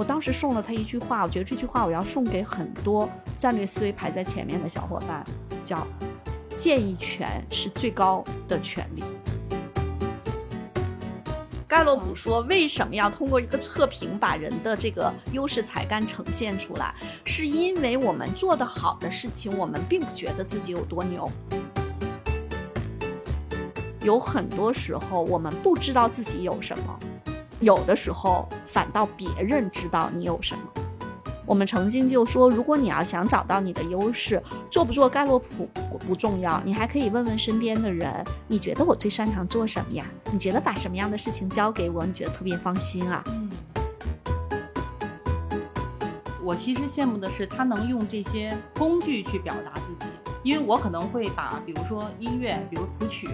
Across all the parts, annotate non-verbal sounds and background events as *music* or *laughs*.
我当时送了他一句话，我觉得这句话我要送给很多战略思维排在前面的小伙伴，叫“建议权是最高的权利”。盖洛普说：“为什么要通过一个测评把人的这个优势才干呈现出来？是因为我们做得好的事情，我们并不觉得自己有多牛。有很多时候，我们不知道自己有什么，有的时候反倒别人知道你有什么。”我们曾经就说，如果你要想找到你的优势，做不做盖洛普不重要，你还可以问问身边的人，你觉得我最擅长做什么呀？你觉得把什么样的事情交给我，你觉得特别放心啊？嗯。我其实羡慕的是他能用这些工具去表达自己，因为我可能会把，比如说音乐，比如谱曲。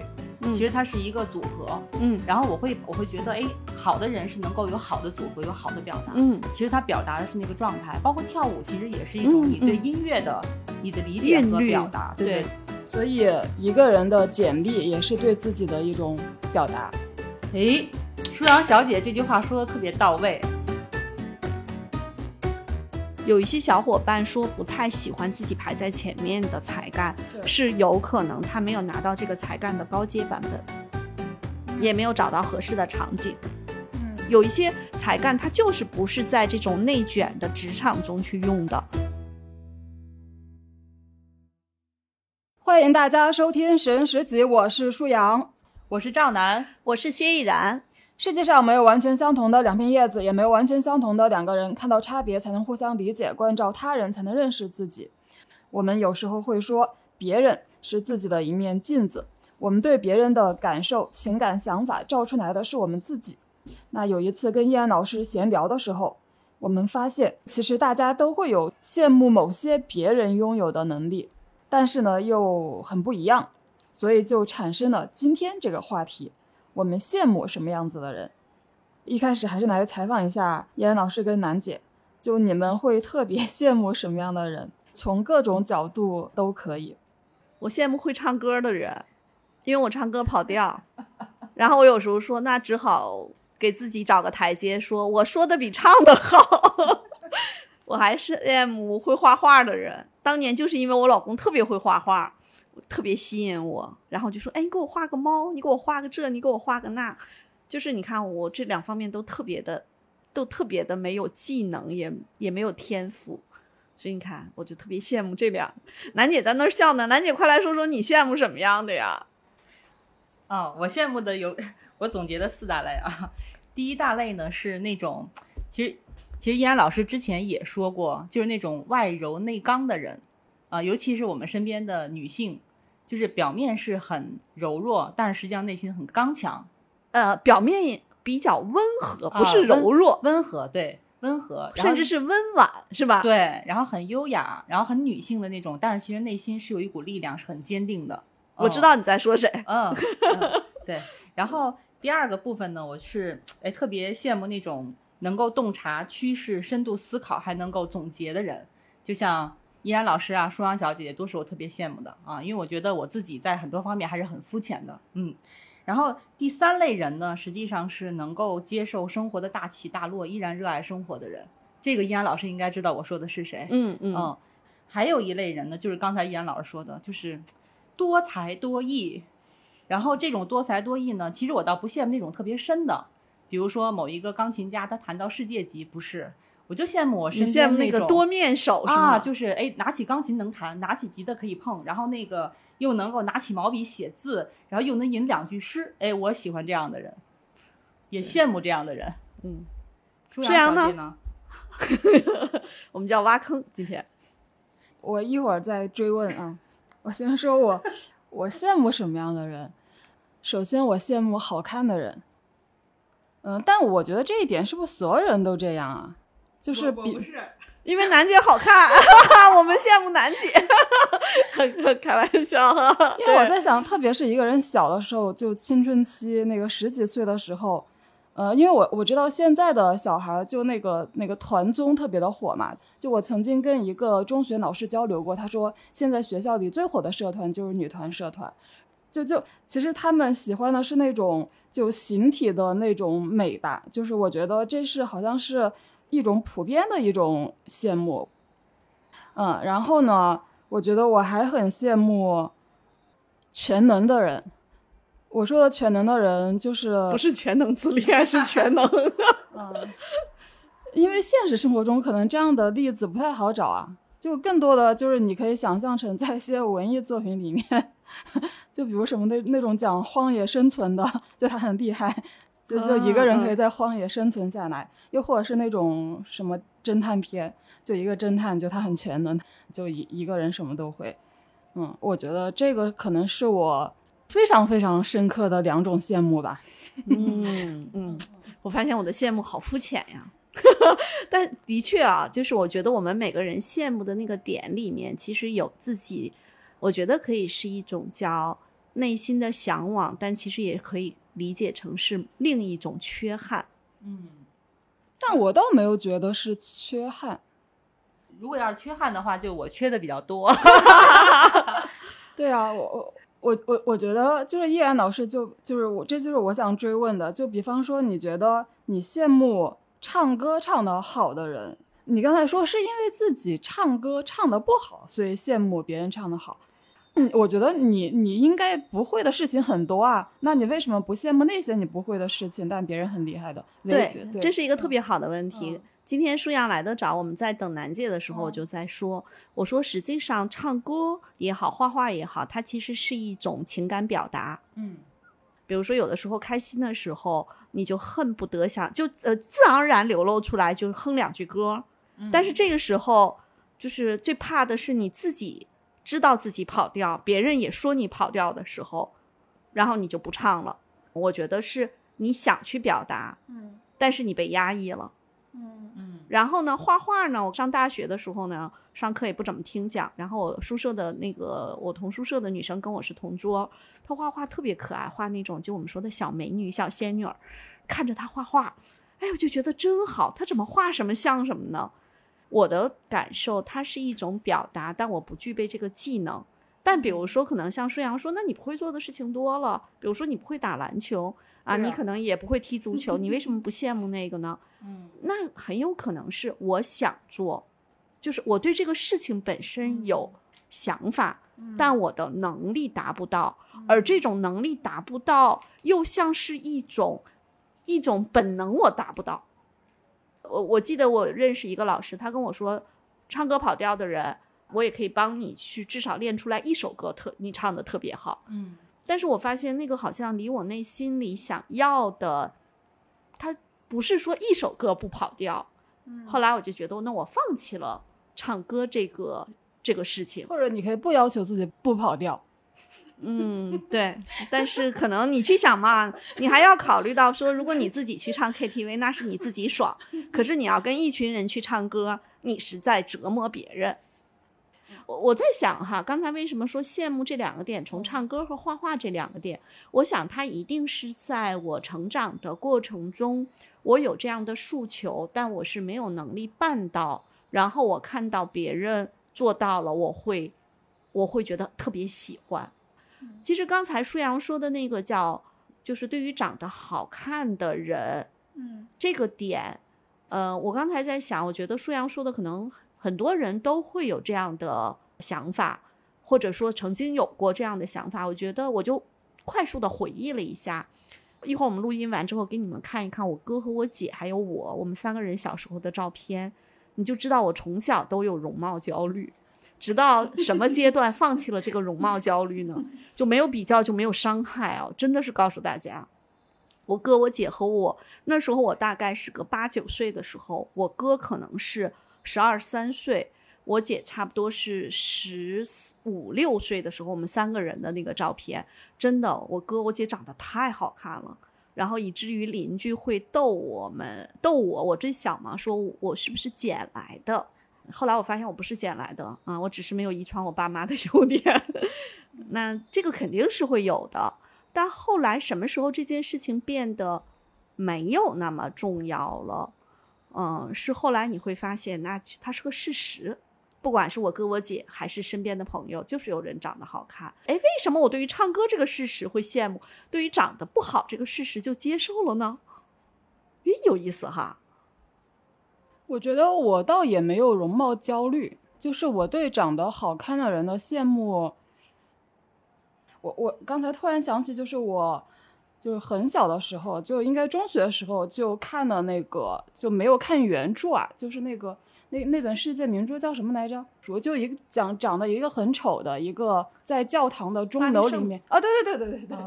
其实它是一个组合，嗯，然后我会我会觉得，哎，好的人是能够有好的组合，有好的表达，嗯，其实他表达的是那个状态，包括跳舞，其实也是一种你对音乐的你的理解和表达，对。所以一个人的简历也是对自己的一种表达。哎，舒阳小姐这句话说的特别到位。有一些小伙伴说不太喜欢自己排在前面的才干，是有可能他没有拿到这个才干的高阶版本，也没有找到合适的场景。嗯，有一些才干它就是不是在这种内卷的职场中去用的。欢迎大家收听《神十集》，我是舒阳，我是赵楠，我是薛逸然。世界上没有完全相同的两片叶子，也没有完全相同的两个人。看到差别才能互相理解，关照他人才能认识自己。我们有时候会说，别人是自己的一面镜子，我们对别人的感受、情感、想法照出来的是我们自己。那有一次跟叶安老师闲聊的时候，我们发现，其实大家都会有羡慕某些别人拥有的能力，但是呢又很不一样，所以就产生了今天这个话题。我们羡慕什么样子的人？一开始还是来采访一下叶安老师跟楠姐，就你们会特别 *laughs* 羡慕什么样的人？从各种角度都可以。我羡慕会唱歌的人，因为我唱歌跑调。然后我有时候说，那只好给自己找个台阶，说我说的比唱的好。*laughs* 我还是羡慕会画画的人，当年就是因为我老公特别会画画。特别吸引我，然后就说：“哎，你给我画个猫，你给我画个这，你给我画个那。”就是你看我这两方面都特别的，都特别的没有技能，也也没有天赋，所以你看我就特别羡慕这两。楠姐在那儿笑呢，楠姐快来说说你羡慕什么样的呀？哦，我羡慕的有，我总结的四大类啊。第一大类呢是那种，其实其实依然老师之前也说过，就是那种外柔内刚的人啊，尤其是我们身边的女性。就是表面是很柔弱，但是实际上内心很刚强。呃，表面比较温和，不是柔弱，温和，对，温和，甚至是温婉，是吧？对，然后很优雅，然后很女性的那种，但是其实内心是有一股力量，是很坚定的。我知道你在说谁。嗯，对。然后第二个部分呢，我是哎特别羡慕那种能够洞察趋势、深度思考，还能够总结的人，就像。依然老师啊，舒阳小姐姐都是我特别羡慕的啊，因为我觉得我自己在很多方面还是很肤浅的，嗯。然后第三类人呢，实际上是能够接受生活的大起大落，依然热爱生活的人。这个依然老师应该知道我说的是谁，嗯嗯。还有一类人呢，就是刚才依然老师说的，就是多才多艺。然后这种多才多艺呢，其实我倒不羡慕那种特别深的，比如说某一个钢琴家，他弹到世界级，不是。我就羡慕我身边那个多面手啊，就是哎，拿起钢琴能弹，拿起吉他可以碰，然后那个又能够拿起毛笔写字，然后又能吟两句诗，哎，我喜欢这样的人，也羡慕这样的人。嗯，舒阳呢？*laughs* 我们叫挖坑。今天我一会儿再追问啊，我先说我我羡慕什么样的人？首先，我羡慕好看的人。嗯，但我觉得这一点是不是所有人都这样啊？就是比，因为楠姐好看，*laughs* 我们羡慕楠姐，*laughs* 开玩笑哈。因为我在想，特别是一个人小的时候，就青春期那个十几岁的时候，呃，因为我我知道现在的小孩就那个那个团综特别的火嘛。就我曾经跟一个中学老师交流过，他说现在学校里最火的社团就是女团社团，就就其实他们喜欢的是那种就形体的那种美吧，就是我觉得这是好像是。一种普遍的一种羡慕。嗯，然后呢，我觉得我还很羡慕全能的人。我说的全能的人就是不是全能自恋，是全能。*laughs* 嗯，因为现实生活中可能这样的例子不太好找啊，就更多的就是你可以想象成在一些文艺作品里面，*laughs* 就比如什么那那种讲荒野生存的，就他很厉害，就就一个人可以在荒野生存下来，又或者是那种什么侦探片，就一个侦探就他很全能，就一一个人什么都会。嗯，我觉得这个可能是我非常非常深刻的两种羡慕吧。嗯嗯，我发现我的羡慕好肤浅呀。*laughs* 但的确啊，就是我觉得我们每个人羡慕的那个点里面，其实有自己，我觉得可以是一种叫内心的向往，但其实也可以理解成是另一种缺憾。嗯，但我倒没有觉得是缺憾。如果要是缺憾的话，就我缺的比较多。*laughs* 对啊，我我我我我觉得就是叶然老师就就是我这就是我想追问的，就比方说你觉得你羡慕唱歌唱得好的人，你刚才说是因为自己唱歌唱得不好，所以羡慕别人唱得好。嗯，我觉得你你应该不会的事情很多啊，那你为什么不羡慕那些你不会的事情，但别人很厉害的？对，对这是一个特别好的问题。嗯今天舒阳来的早，我们在等楠姐的时候，我就在说，我说实际上唱歌也好，画画也好，它其实是一种情感表达。嗯比如说，有的时候开心的时候，你就恨不得想就呃自然而然流露出来，就哼两句歌。但是这个时候，就是最怕的是你自己知道自己跑调，别人也说你跑调的时候，然后你就不唱了。我觉得是你想去表达，嗯但是你被压抑了。嗯嗯然后呢，画画呢，我上大学的时候呢，上课也不怎么听讲。然后我宿舍的那个我同宿舍的女生跟我是同桌，她画画特别可爱，画那种就我们说的小美女、小仙女儿。看着她画画，哎，我就觉得真好。她怎么画什么像什么呢？我的感受，它是一种表达，但我不具备这个技能。但比如说，可能像舒阳说，那你不会做的事情多了，比如说你不会打篮球啊，你可能也不会踢足球，你为什么不羡慕那个呢？*laughs* 嗯那很有可能是我想做，就是我对这个事情本身有想法，但我的能力达不到，而这种能力达不到，又像是一种一种本能，我达不到。我我记得我认识一个老师，他跟我说，唱歌跑调的人，我也可以帮你去至少练出来一首歌特你唱的特别好。嗯但是我发现那个好像离我内心里想要的，他不是说一首歌不跑调。后来我就觉得，那我放弃了唱歌这个这个事情。或者你可以不要求自己不跑调。嗯，对。但是可能你去想嘛，你还要考虑到说，如果你自己去唱 KTV，那是你自己爽；可是你要跟一群人去唱歌，你是在折磨别人。我我在想哈，刚才为什么说羡慕这两个点，从唱歌和画画这两个点，我想它一定是在我成长的过程中，我有这样的诉求，但我是没有能力办到。然后我看到别人做到了，我会我会觉得特别喜欢。其实刚才舒阳说的那个叫，就是对于长得好看的人，嗯这个点，呃，我刚才在想，我觉得舒阳说的可能很多人都会有这样的想法，或者说曾经有过这样的想法。我觉得我就快速的回忆了一下，一会儿我们录音完之后给你们看一看我哥和我姐还有我，我们三个人小时候的照片，你就知道我从小都有容貌焦虑。直到什么阶段放弃了这个容貌焦虑呢？就没有比较，就没有伤害啊！真的是告诉大家，我哥、我姐和我那时候，我大概是个八九岁的时候，我哥可能是十二三岁，我姐差不多是十五六岁的时候，我们三个人的那个照片，真的，我哥我姐长得太好看了。然后以至于邻居会逗我们，逗我，我最小嘛，说我是不是捡来的？后来我发现我不是捡来的啊，我只是没有遗传我爸妈的 *laughs* 优点。*laughs* 那这个肯定是会有的，但后来什么时候这件事情变得没有那么重要了？嗯，是后来你会发现，那它是个事实。不管是我哥我姐还是身边的朋友，就是有人长得好看。哎，为什么我对于唱歌这个事实会羡慕，对于长得不好这个事实就接受了呢？诶，有意思哈。我觉得我倒也没有容貌焦虑，就是我对长得好看的人的羡慕。我我刚才突然想起，就是我就是很小的时候，就应该中学的时候就看了那个，就没有看原著啊，就是那个那那本世界名著叫什么来着？说就一个讲长得一个很丑的一个在教堂的钟楼里面啊，对对对对对对，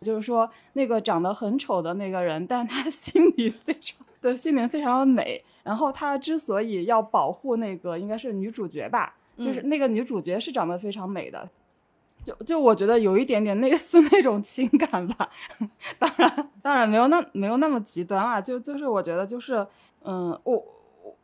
就是说那个长得很丑的那个人，但他 *laughs* 心里非常的心灵非常的美。然后他之所以要保护那个应该是女主角吧，就是那个女主角是长得非常美的，就就我觉得有一点点类似那种情感吧，*laughs* 当然当然没有那没有那么极端啊，就就是我觉得就是嗯，我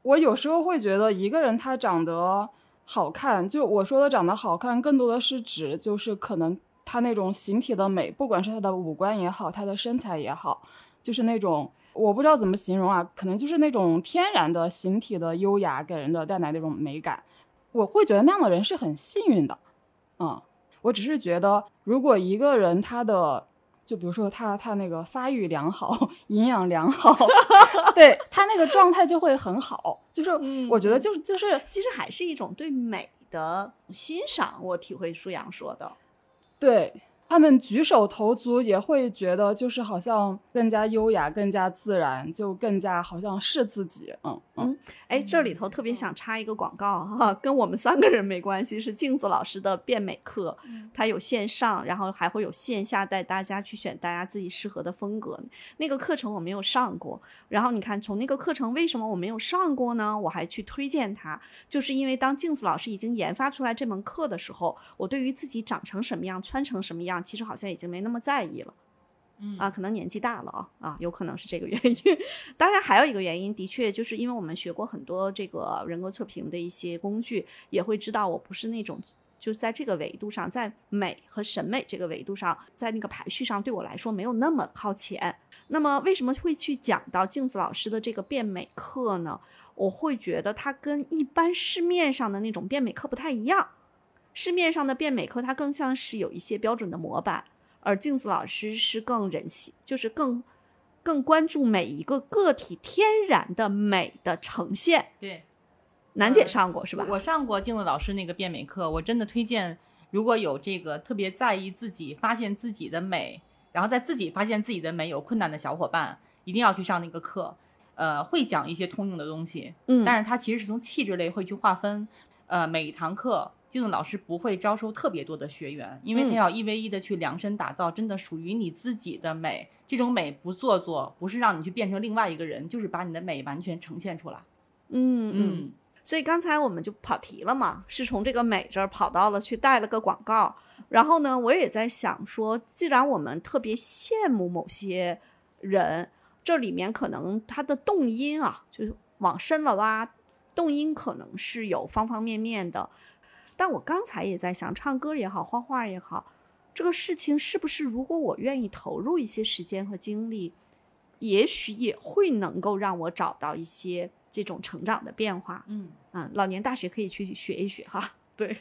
我有时候会觉得一个人他长得好看，就我说的长得好看，更多的是指就是可能他那种形体的美，不管是他的五官也好，他的身材也好，就是那种。我不知道怎么形容啊，可能就是那种天然的形体的优雅，给人的带来那种美感。我会觉得那样的人是很幸运的，嗯，我只是觉得，如果一个人他的，就比如说他他那个发育良好，营养良好，*laughs* 对他那个状态就会很好。就是我觉得就是就是，其实还是一种对美的欣赏。我体会舒阳说的，对。他们举手投足也会觉得，就是好像更加优雅、更加自然，就更加好像是自己。嗯嗯，哎，这里头特别想插一个广告哈，跟我们三个人没关系，是镜子老师的变美课，它有线上，然后还会有线下带大家去选大家自己适合的风格。那个课程我没有上过，然后你看从那个课程为什么我没有上过呢？我还去推荐它，就是因为当镜子老师已经研发出来这门课的时候，我对于自己长成什么样、穿成什么样。其实好像已经没那么在意了，嗯啊，可能年纪大了啊啊，有可能是这个原因。*laughs* 当然还有一个原因，的确就是因为我们学过很多这个人格测评的一些工具，也会知道我不是那种就是在这个维度上，在美和审美这个维度上，在那个排序上对我来说没有那么靠前。那么为什么会去讲到镜子老师的这个变美课呢？我会觉得它跟一般市面上的那种变美课不太一样。市面上的变美课，它更像是有一些标准的模板，而镜子老师是更人性，就是更更关注每一个个体天然的美的呈现。对，楠姐上过是吧？我上过镜子老师那个变美课，我真的推荐，如果有这个特别在意自己发现自己的美，然后在自己发现自己的美有困难的小伙伴，一定要去上那个课。呃，会讲一些通用的东西，嗯，但是它其实是从气质类会去划分，呃，每一堂课。镜子老师不会招收特别多的学员，因为他要一 v 一的去量身打造真的属于你自己的美。这种美不做作，不是让你去变成另外一个人，就是把你的美完全呈现出来。嗯嗯。所以刚才我们就跑题了嘛，是从这个美这儿跑到了去带了个广告。然后呢，我也在想说，既然我们特别羡慕某些人，这里面可能他的动因啊，就是往深了挖，动因可能是有方方面面的。但我刚才也在想，唱歌也好，画画也好，这个事情是不是如果我愿意投入一些时间和精力，也许也会能够让我找到一些这种成长的变化。嗯嗯，老年大学可以去学一学哈。对，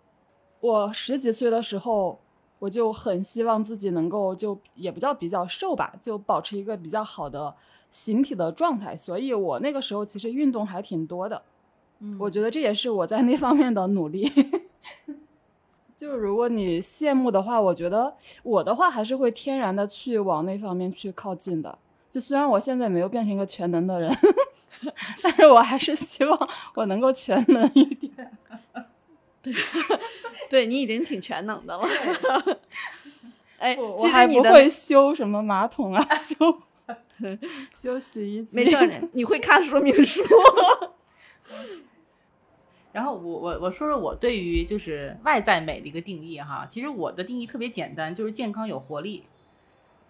*laughs* 我十几岁的时候，我就很希望自己能够就也不叫比较瘦吧，就保持一个比较好的形体的状态，所以我那个时候其实运动还挺多的。我觉得这也是我在那方面的努力。*laughs* 就是如果你羡慕的话，我觉得我的话还是会天然的去往那方面去靠近的。就虽然我现在没有变成一个全能的人，*laughs* 但是我还是希望我能够全能一点。*laughs* 对，对你已经挺全能的了。哎，我还不会修什么马桶啊，修修洗衣机。没事儿，你会看说明书。然后我我我说说我对于就是外在美的一个定义哈，其实我的定义特别简单，就是健康有活力。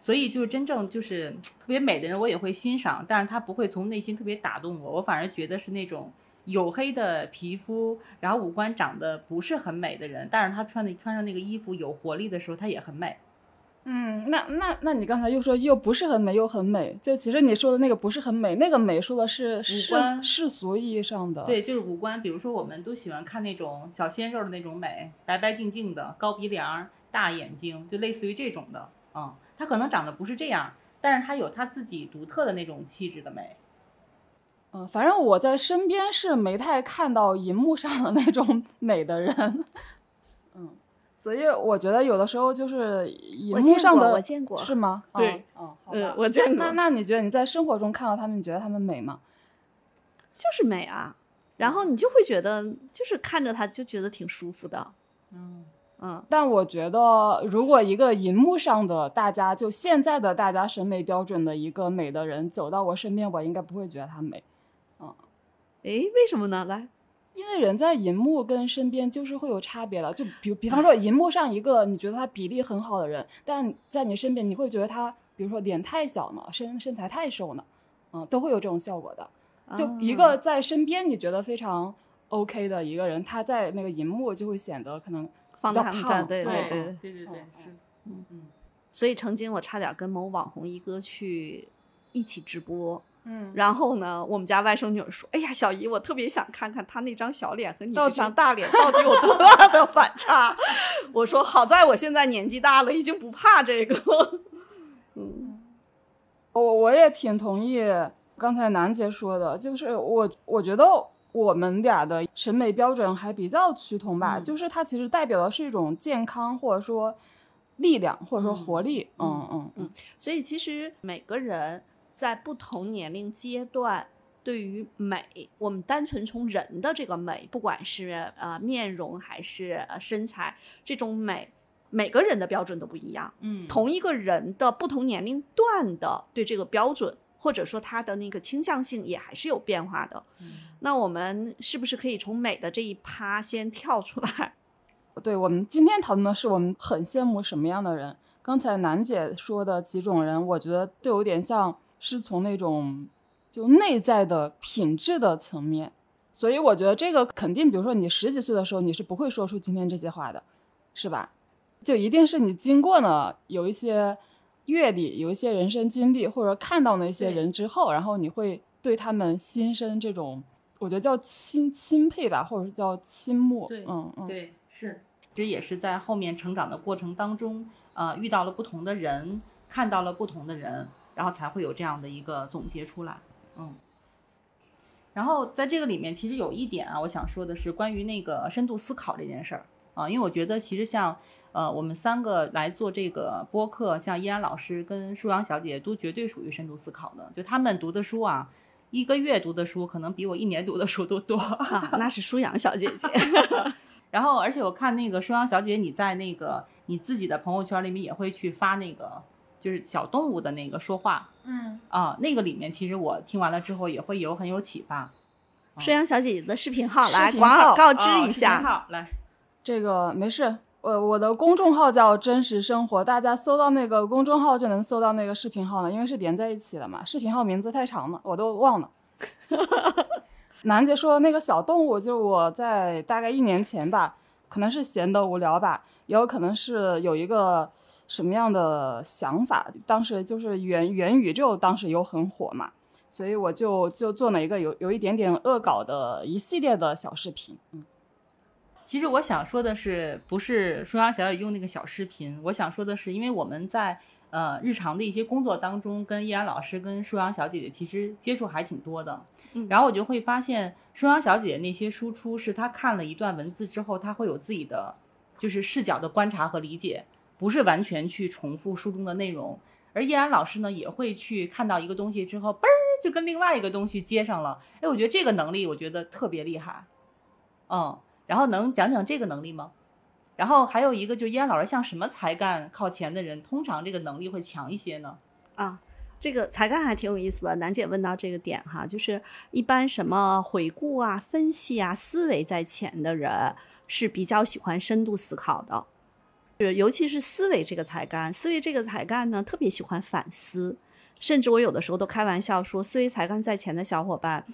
所以就是真正就是 *tsk* 特别美的人，我也会欣赏，但是他不会从内心特别打动我，我反而觉得是那种黝黑的皮肤，然后五官长得不是很美的人，但是他穿的穿上那个衣服有活力的时候，他也很美。嗯，那那那你刚才又说又不是很美又很美，就其实你说的那个不是很美，那个美说的是世世俗意义上的，对，就是五官。比如说，我们都喜欢看那种小鲜肉的那种美，白白净净的，高鼻梁、大眼睛，就类似于这种的。嗯，他可能长得不是这样，但是他有他自己独特的那种气质的美。嗯，反正我在身边是没太看到银幕上的那种美的人，嗯，所以我觉得有的时候就是荧我见过幕上的，我见过是吗？*laughs* 对嗯，嗯，好嗯吧，。我见过那，那你觉得你在生活中看到他们，你觉得他们美吗？就是美啊。然后你就会觉得，就是看着他就觉得挺舒服的。嗯，嗯，但我觉得，如果一个荧幕上的大家，就现在的大家审美标准的一个美的人走到我身边，我应该不会觉得他美，嗯诶，为什么呢？来，因为人在荧幕跟身边就是会有差别的。就比比方说，荧幕上一个你觉得他比例很好的人，但在你身边你会觉得他，比如说脸太小呢，身身材太瘦呢，嗯，都会有这种效果的。就一啊个在身边你觉得非常 OK 的一个人，他在那个荧幕就会显得可能放大很比较胖大，对对嗯对。对对对，嗯是，嗯嗯所以曾经我差点跟某网红一哥去一起直播，嗯，然后呢，我们家外甥女儿说：“哎呀，小姨，我特别想看看她那张小脸和你这张大脸到底有多大的反差。*laughs* ”我说：“好在我现在年纪大了，已经不怕这个。”嗯我我也挺同意刚才楠姐说的，就是我我觉得我们俩的审美标准还比较趋同吧，嗯就是它其实代表的是一种健康或者说力量或者说嗯活力，嗯嗯嗯嗯，所以其实每个人在不同年龄阶段。对于美，我们单纯从人的这个美，不管是呃面容还是呃身材，这种美，每个人的标准都不一样。嗯，同一个人的不同年龄段的对这个标准，或者说他的那个倾向性也还是有变化的。嗯那我们是不是可以从美的这一趴先跳出来？*laughs* 对我们今天讨论的是我们很羡慕什么样的人。刚才楠姐说的几种人，我觉得都有点像是从那种就内在的品质的层面，所以我觉得这个肯定，比如说你十几岁的时候，你是不会说出今天这些话的，是吧？就一定是你经过了有一些阅历，有一些人生经历，或者看到那些人之后，然后你会对他们心生这种，我觉得叫钦钦佩吧，或者是叫倾慕。对嗯嗯，对，是，这也是在后面成长的过程当中，呃，遇到了不同的人，看到了不同的人，然后才会有这样的一个总结出来。嗯，然后在这个里面，其实有一点啊，我想说的是关于那个深度思考这件事儿啊，因为我觉得其实像呃我们三个来做这个播客，像依然老师跟舒阳小姐都绝对属于深度思考的，就他们读的书啊。一个月读的书可能比我一年读的书都多，啊，那是舒阳小姐姐。*laughs* 然后，而且我看那个舒阳小姐，你在那个你自己的朋友圈里面也会去发那个，就是小动物的那个说话嗯，啊、那个里面其实我听完了之后也会有很有启发。舒阳小姐姐的视频号来广而告知一下。号来，这个没事，我我的公众号叫真实生活，大家搜到那个公众号就能搜到那个视频号了，因为是连在一起的嘛。视频号名字太长了，我都忘了。*laughs* 楠姐说的那个小动物，就是我在大概一年前吧，可能是闲得无聊吧，也有可能是有一个什么样的想法。当时就是元元宇宙，当时又很火嘛，所以我就就做了一个有有一点点恶搞的一系列的小视频。嗯。其实我想说的是，不是舒阳小姐用那个小视频，我想说的是，因为我们在呃日常的一些工作当中，跟依然老师跟舒阳小姐姐其实接触还挺多的。嗯然后我就会发现，舒阳小姐姐那些输出是她看了一段文字之后，她会有自己的就是视角的观察和理解，不是完全去重复书中的内容。而依然老师呢，也会去看到一个东西之后，嘣儿就跟另外一个东西接上了。哎，我觉得这个能力，我觉得特别厉害。嗯，然后能讲讲这个能力吗？然后还有一个，就依然老师像什么才干靠前的人，通常这个能力会强一些呢？啊，这个才干还挺有意思的。楠姐问到这个点哈，就是一般什么回顾啊、分析啊、思维在前的人是比较喜欢深度思考的，是尤其是思维这个才干，思维这个才干呢特别喜欢反思，甚至我有的时候都开玩笑说，思维才干在前的小伙伴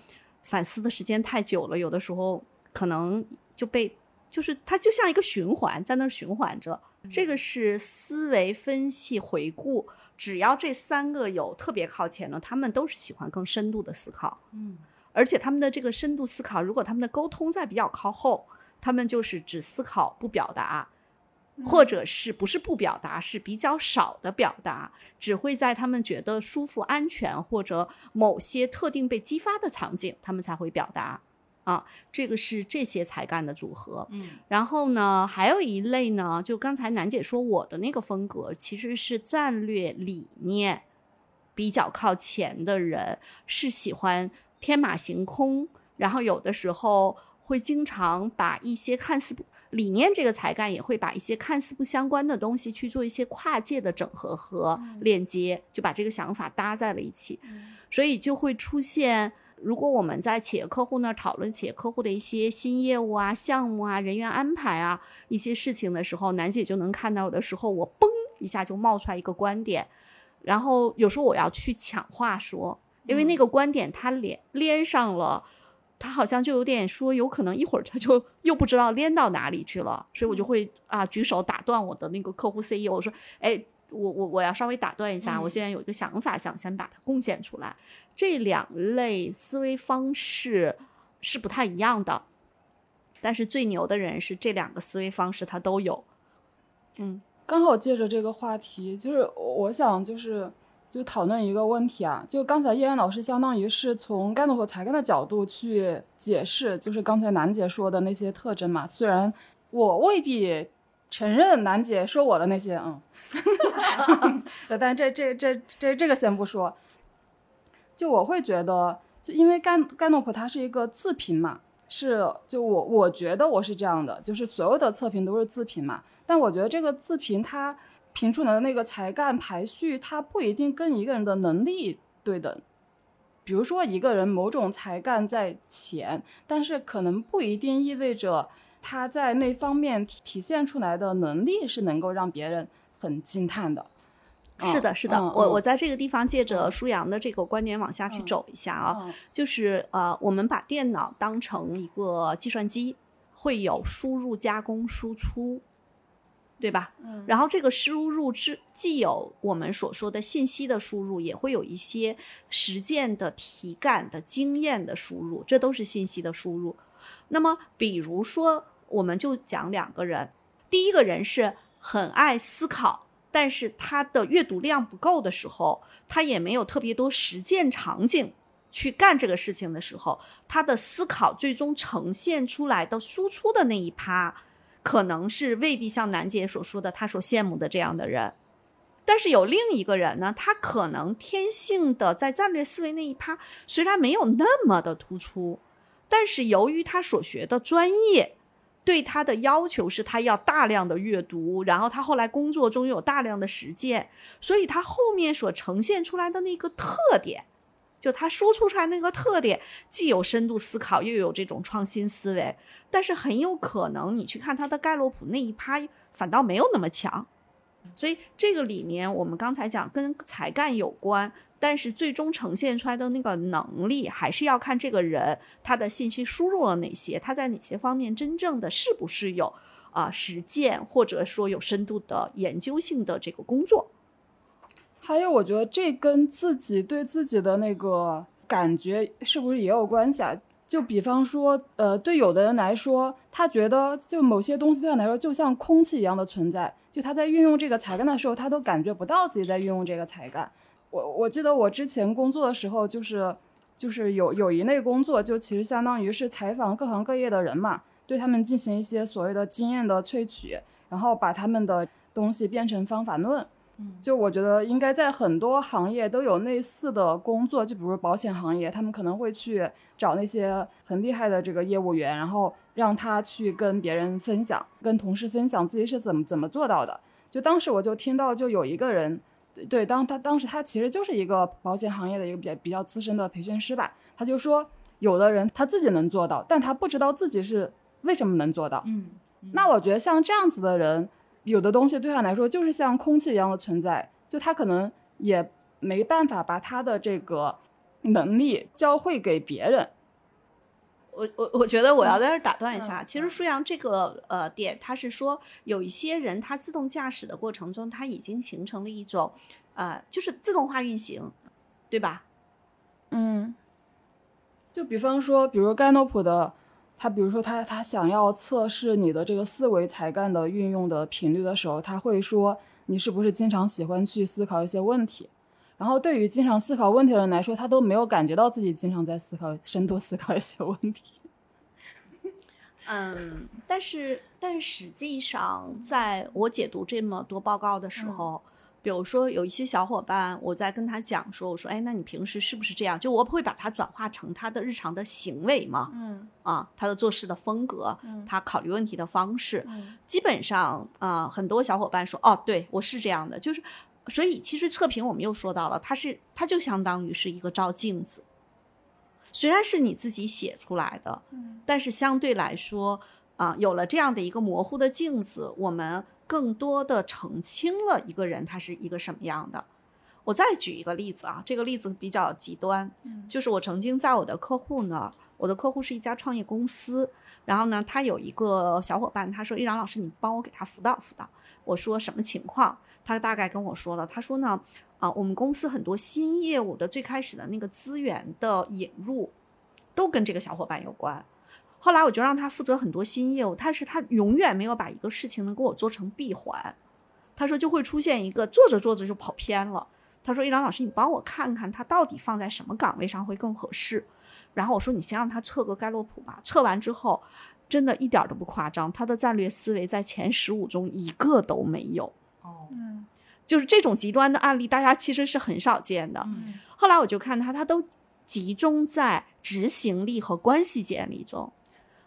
反思的时间太久了，有的时候可能就被就是它就像一个循环在那儿循环着。这个是思维分析回顾，只要这三个有特别靠前的，他们都是喜欢更深度的思考，嗯。而且他们的这个深度思考，如果他们的沟通在比较靠后，他们就是只思考不表达，或者是不是不表达，是比较少的表达，只会在他们觉得舒服、安全或者某些特定被激发的场景，他们才会表达。啊，这个是这些才干的组合。嗯，然后呢，还有一类呢，就刚才楠姐说我的那个风格，其实是战略理念比较靠前的人，是喜欢天马行空，然后有的时候会经常把一些看似不理念这个才干，也会把一些看似不相关的东西去做一些跨界的整合和链接，就把这个想法搭在了一起，所以就会出现。如果我们在企业客户那儿讨论企业客户的一些新业务啊、项目啊、人员安排啊一些事情的时候，楠姐就能看到的时候，我嘣一下就冒出来一个观点，然后有时候我要去抢话说，因为那个观点它连连上了，它好像就有点说有可能一会儿他就又不知道连到哪里去了，所以我就会啊举手打断我的那个客户 CEO，我说，哎。我我我要稍微打断一下，我现在有一个想法，想先把它贡献出来。这两类思维方式是不太一样的，但是最牛的人是这两个思维方式他都有。嗯，刚好借着这个话题，就是我想就是就讨论一个问题啊，就刚才叶然老师相当于是从干动和才干的角度去解释，就是刚才楠姐说的那些特征嘛。虽然我未必承认楠姐说我的那些，嗯。*laughs* 但这这这这这个先不说，就我会觉得，就因为盖盖诺普它是一个自评嘛，是就我我觉得我是这样的，就是所有的测评都是自评嘛，但我觉得这个自评它评出来的那个才干排序，它不一定跟一个人的能力对等。比如说一个人某种才干在前，但是可能不一定意味着他在那方面体体现出来的能力是能够让别人。很惊叹的，是的，是的，我我在这个地方借着舒阳的这个观点往下去走一下啊，就是呃，我们把电脑当成一个计算机，会有输入、加工、输出，对吧？嗯，然后这个输入之既有我们所说的信息的输入，也会有一些实践的体感的经验的输入，这都是信息的输入。那么，比如说，我们就讲两个人，第一个人是。很爱思考，但是他的阅读量不够的时候，他也没有特别多实践场景去干这个事情的时候，他的思考最终呈现出来的输出的那一趴，可能是未必像楠姐所说的他所羡慕的这样的人。但是有另一个人呢，他可能天性的在战略思维那一趴虽然没有那么的突出，但是由于他所学的专业。对他的要求是他要大量的阅读，然后他后来工作中有大量的实践，所以他后面所呈现出来的那个特点，就他说出出来那个特点，既有深度思考，又有这种创新思维，但是很有可能你去看他的盖洛普那一趴，反倒没有那么强。所以这个里面我们刚才讲跟才干有关。但是最终呈现出来的那个能力，还是要看这个人他的信息输入了哪些，他在哪些方面真正的是不是有啊实践，或者说有深度的研究性的这个工作。还有，我觉得这跟自己对自己的那个感觉是不是也有关系啊？就比方说，呃，对有的人来说，他觉得就某些东西对他来说就像空气一样的存在，就他在运用这个才干的时候，他都感觉不到自己在运用这个才干。我我记得我之前工作的时候，就是就是有有一类工作，就其实相当于是采访各行各业的人嘛，对他们进行一些所谓的经验的萃取，然后把他们的东西变成方法论。就我觉得应该在很多行业都有类似的工作，就比如保险行业，他们可能会去找那些很厉害的这个业务员，然后让他去跟别人分享，跟同事分享自己是怎么怎么做到的。就当时我就听到，就有一个人。对，当他当时他其实就是一个保险行业的一个比较比较资深的培训师吧，他就说，有的人他自己能做到，但他不知道自己是为什么能做到。嗯，那我觉得像这样子的人，有的东西对他来说就是像空气一样的存在，就他可能也没办法把他的这个能力教会给别人。我我我觉得我要在这儿打断一下，其实舒阳这个呃点，他是说有一些人他自动驾驶的过程中，他已经形成了一种呃，就是自动化运行，对吧？嗯，就比方说，比如盖诺普的他比如说他他想要测试你的这个思维才干的运用的频率的时候，他会说你是不是经常喜欢去思考一些问题。然后对于经常思考问题的人来说，他都没有感觉到自己经常在思考、深度思考一些问题。*laughs* 嗯，但是但实际上，在我解读这么多报告的时候，比如说有一些小伙伴，我在跟他讲说，我说，哎，那你平时是不是这样？就我会把它转化成他的日常的行为嘛，嗯。啊，他的做事的风格，嗯他考虑问题的方式，嗯。基本上啊、很多小伙伴说，哦，对我是这样的，就是，所以其实测评我们又说到了，它是它就相当于是一个照镜子，虽然是你自己写出来的，嗯。但是相对来说，啊、有了这样的一个模糊的镜子，我们更多的澄清了一个人他是一个什么样的。我再举一个例子啊，这个例子比较极端，嗯就是我曾经在我的客户那儿，我的客户是一家创业公司，然后呢，他有一个小伙伴，他说：“易然老师，你帮我给他辅导辅导。”我说：“什么情况？”他大概跟我说了，他说呢，啊，我们公司很多新业务的最开始的那个资源的引入，都跟这个小伙伴有关。后来我就让他负责很多新业务，但是他永远没有把一个事情能给我做成闭环。他说就会出现一个做着做着就跑偏了。他说：“一良老师，你帮我看看他到底放在什么岗位上会更合适。”然后我说：“你先让他测个盖洛普吧。”测完之后，真的一点儿都不夸张，他的战略思维在前十五中一个都没有。哦，嗯就是这种极端的案例，大家其实是很少见的。嗯后来我就看他，他都集中在执行力和关系建立中。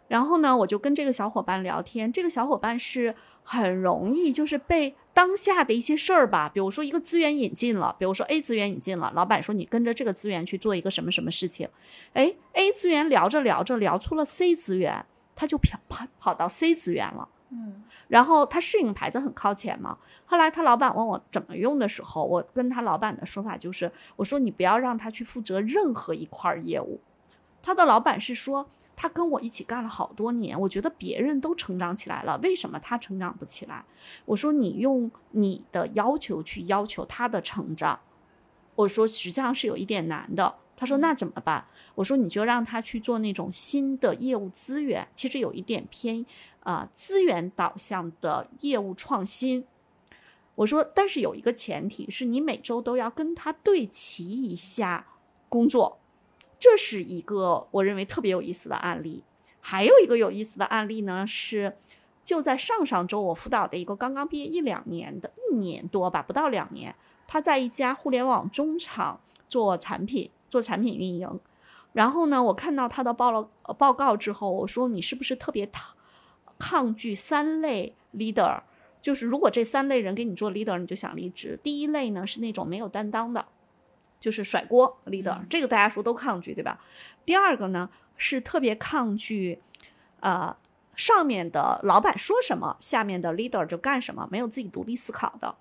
然后呢，我就跟这个小伙伴聊天，这个小伙伴是很容易就是被当下的一些事儿吧，比如说一个资源引进了，比如说 A 资源引进了，老板说你跟着这个资源去做一个什么什么事情，哎，A 资源聊着聊着聊出了 C 资源，他就跑跑跑到 C 资源了。嗯然后他适应牌子很靠前嘛。后来他老板问我怎么用的时候，我跟他老板的说法就是，我说你不要让他去负责任何一块业务。他的老板是说，他跟我一起干了好多年，我觉得别人都成长起来了，为什么他成长不起来？我说你用你的要求去要求他的成长，我说实际上是有一点难的。他说那怎么办？我说你就让他去做那种新的业务资源，其实有一点偏啊、资源导向的业务创新。我说，但是有一个前提是你每周都要跟他对齐一下工作，这是一个我认为特别有意思的案例。还有一个有意思的案例呢，是就在上上周我辅导的一个刚刚毕业一两年的，一年多吧，不到两年，他在一家互联网中厂做产品，做产品运营。然后呢，我看到他的报了报告之后，我说你是不是特别讨抗拒三类 leader？就是如果这三类人给你做 leader，你就想离职。第一类呢是那种没有担当的，就是甩锅 leader，、这个大家说都抗拒，对吧？第二个呢是特别抗拒，呃，上面的老板说什么，下面的 leader 就干什么，没有自己独立思考的。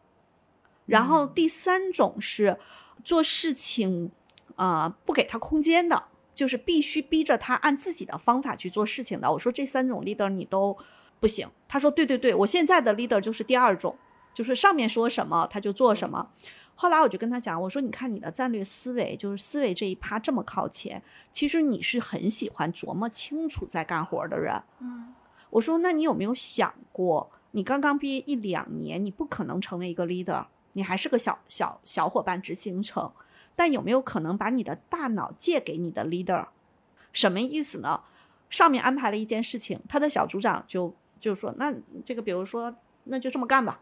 然后第三种是做事情，呃，不给他空间的，就是必须逼着他按自己的方法去做事情的。我说这三种 leader 你都不行，他说对对对，我现在的 leader 就是第二种，就是上面说什么他就做什么。后来我就跟他讲，我说你看你的战略思维，就是思维这一趴这么靠前，其实你是很喜欢琢磨清楚在干活的人。嗯我说那你有没有想过，你刚刚毕业一两年，你不可能成为一个 leader，你还是个小小小伙伴执行层，但有没有可能把你的大脑借给你的 leader？什么意思呢？上面安排了一件事情，他的小组长就就说，那这个比如说，那就这么干吧。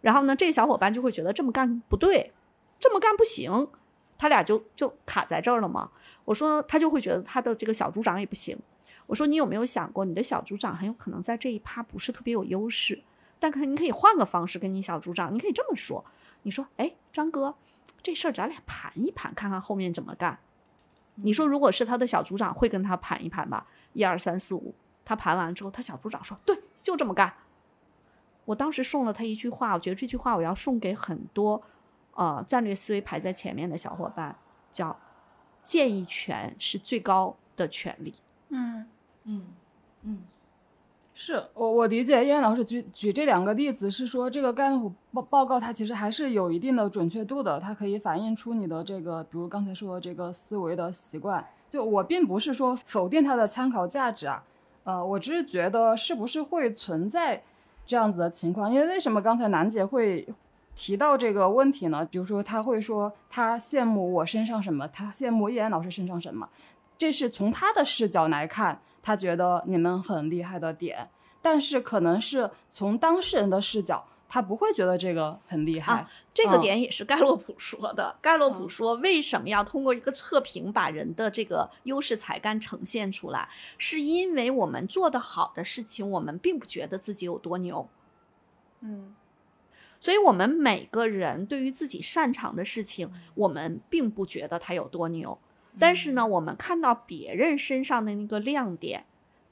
然后呢，这个小伙伴就会觉得这么干不对，这么干不行，他俩就就卡在这儿了嘛。我说他就会觉得他的这个小组长也不行。我说你有没有想过，你的小组长很有可能在这一趴不是特别有优势，但可你可以换个方式跟你小组长，你可以这么说，你说，哎，张哥，这事儿咱俩盘一盘，看看后面怎么干。你说如果是他的小组长，会跟他盘一盘吧？一二三四五，他盘完之后，他小组长说，对，就这么干。我当时送了他一句话，我觉得这句话我要送给很多，呃，战略思维排在前面的小伙伴，叫建议权是最高的权利。嗯，嗯嗯是我我理解，燕老师举举这两个例子是说，这个盖洛普报报告它其实还是有一定的准确度的，它可以反映出你的这个，比如刚才说的这个思维的习惯。就我并不是说否定它的参考价值啊，呃，我只是觉得是不是会存在这样子的情况？因为为什么刚才楠姐会提到这个问题呢？比如说，她会说她羡慕我身上什么，她羡慕叶安老师身上什么，这是从她的视角来看，她觉得你们很厉害的点。但是可能是从当事人的视角，他不会觉得这个很厉害。啊这个嗯点也是盖洛普说的。盖洛普说，为什么要通过一个测评把人的这个优势才干呈现出来？是因为我们做得好的事情，我们并不觉得自己有多牛。嗯所以，我们每个人对于自己擅长的事情，我们并不觉得他有多牛。但是呢，我们看到别人身上的那个亮点，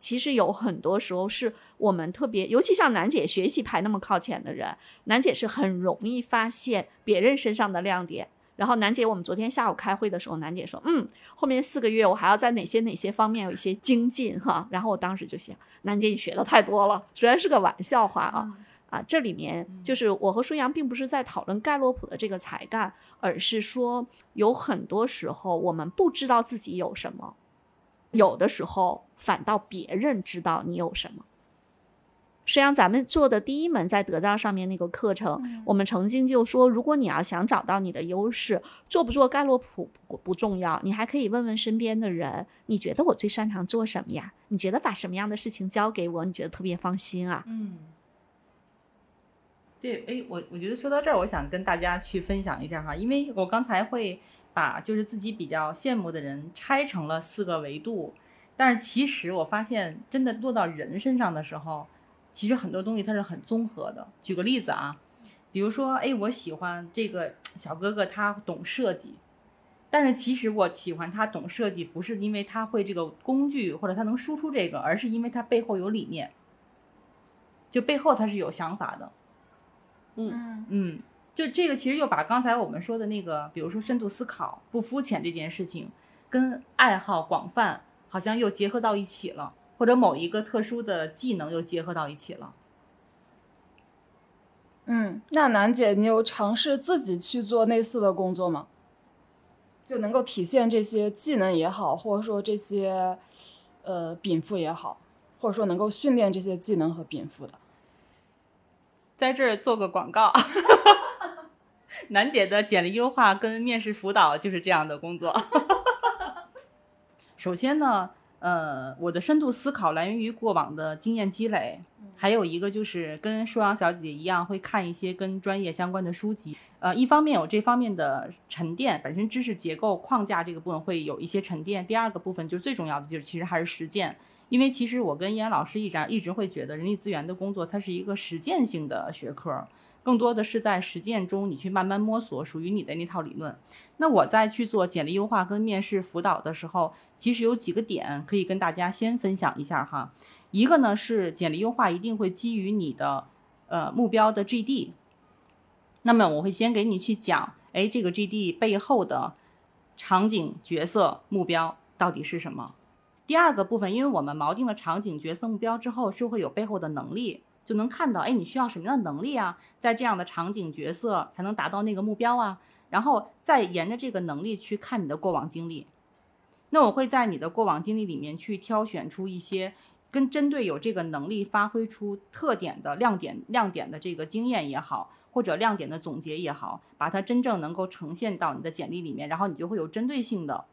其实有很多时候是我们特别，尤其像楠姐学习排那么靠前的人，楠姐是很容易发现别人身上的亮点。然后楠姐，我们昨天下午开会的时候，楠姐说，嗯，后面四个月我还要在哪些哪些方面有一些精进哈。然后我当时就想，楠姐你学的太多了，虽然是个玩笑话啊。啊，这里面就是我和舒阳并不是在讨论盖洛普的这个才干，而是说有很多时候我们不知道自己有什么，有的时候反倒别人知道你有什么。实际上，咱们做的第一门在得到上面那个课程，我们曾经就说，如果你要想找到你的优势，做不做盖洛普不不重要，你还可以问问身边的人，你觉得我最擅长做什么呀？你觉得把什么样的事情交给我，你觉得特别放心啊？嗯，对，哎，我我觉得说到这儿，我想跟大家去分享一下哈，因为我刚才会把就是自己比较羡慕的人拆成了四个维度，但是其实我发现真的落到人身上的时候，其实很多东西它是很综合的。举个例子啊，比如说，哎，我喜欢这个小哥哥，他懂设计。但是其实我喜欢他懂设计，不是因为他会这个工具或者他能输出这个，而是因为他背后有理念，就背后他是有想法的。嗯嗯，就这个其实又把刚才我们说的那个，比如说深度思考、不肤浅这件事情，跟爱好广泛好像又结合到一起了，或者某一个特殊的技能又结合到一起了。嗯，那楠姐，你有尝试自己去做类似的工作吗？就能够体现这些技能也好，或者说这些呃禀赋也好，或者说能够训练这些技能和禀赋的。在这儿做个广告，*laughs* 楠姐的简历优化跟面试辅导就是这样的工作。*laughs* 首先呢，呃，我的深度思考来源于过往的经验积累，还有一个就是跟舒阳小姐姐一样，会看一些跟专业相关的书籍。呃，一方面有这方面的沉淀，本身知识结构框架这个部分会有一些沉淀。第二个部分就是最重要的，就是其实还是实践。因为其实我跟依然老师一直一直会觉得，人力资源的工作它是一个实践性的学科，更多的是在实践中你去慢慢摸索属于你的那套理论。那我在去做简历优化跟面试辅导的时候，其实有几个点可以跟大家先分享一下哈。一个呢是简历优化一定会基于你的呃目标的 GD，那么我会先给你去讲，哎，这个 GD 背后的场景、角色、目标到底是什么。第二个部分，因为我们锚定了场景、角色、目标之后，是会有背后的能力，就能看到，哎，你需要什么样的能力啊，在这样的场景、角色才能达到那个目标啊，然后再沿着这个能力去看你的过往经历。那我会在你的过往经历里面去挑选出一些跟针对有这个能力发挥出特点的亮点、亮点的这个经验也好，或者亮点的总结也好，把它真正能够呈现到你的简历里面，然后你就会有针对性的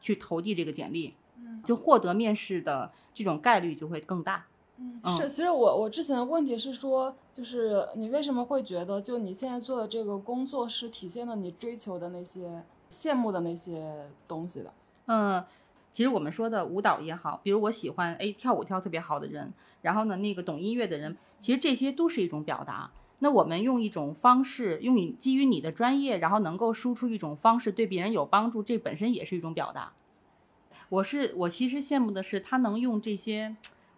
去投递这个简历。就获得面试的这种概率就会更大。嗯是，其实我我之前的问题是说，就是你为什么会觉得，就你现在做的这个工作是体现了你追求的那些、羡慕的那些东西的？嗯，其实我们说的舞蹈也好，比如我喜欢哎跳舞跳特别好的人，然后呢那个懂音乐的人，其实这些都是一种表达。那我们用一种方式，用你基于你的专业，然后能够输出一种方式对别人有帮助，这本身也是一种表达。我是我其实羡慕的是他能用这些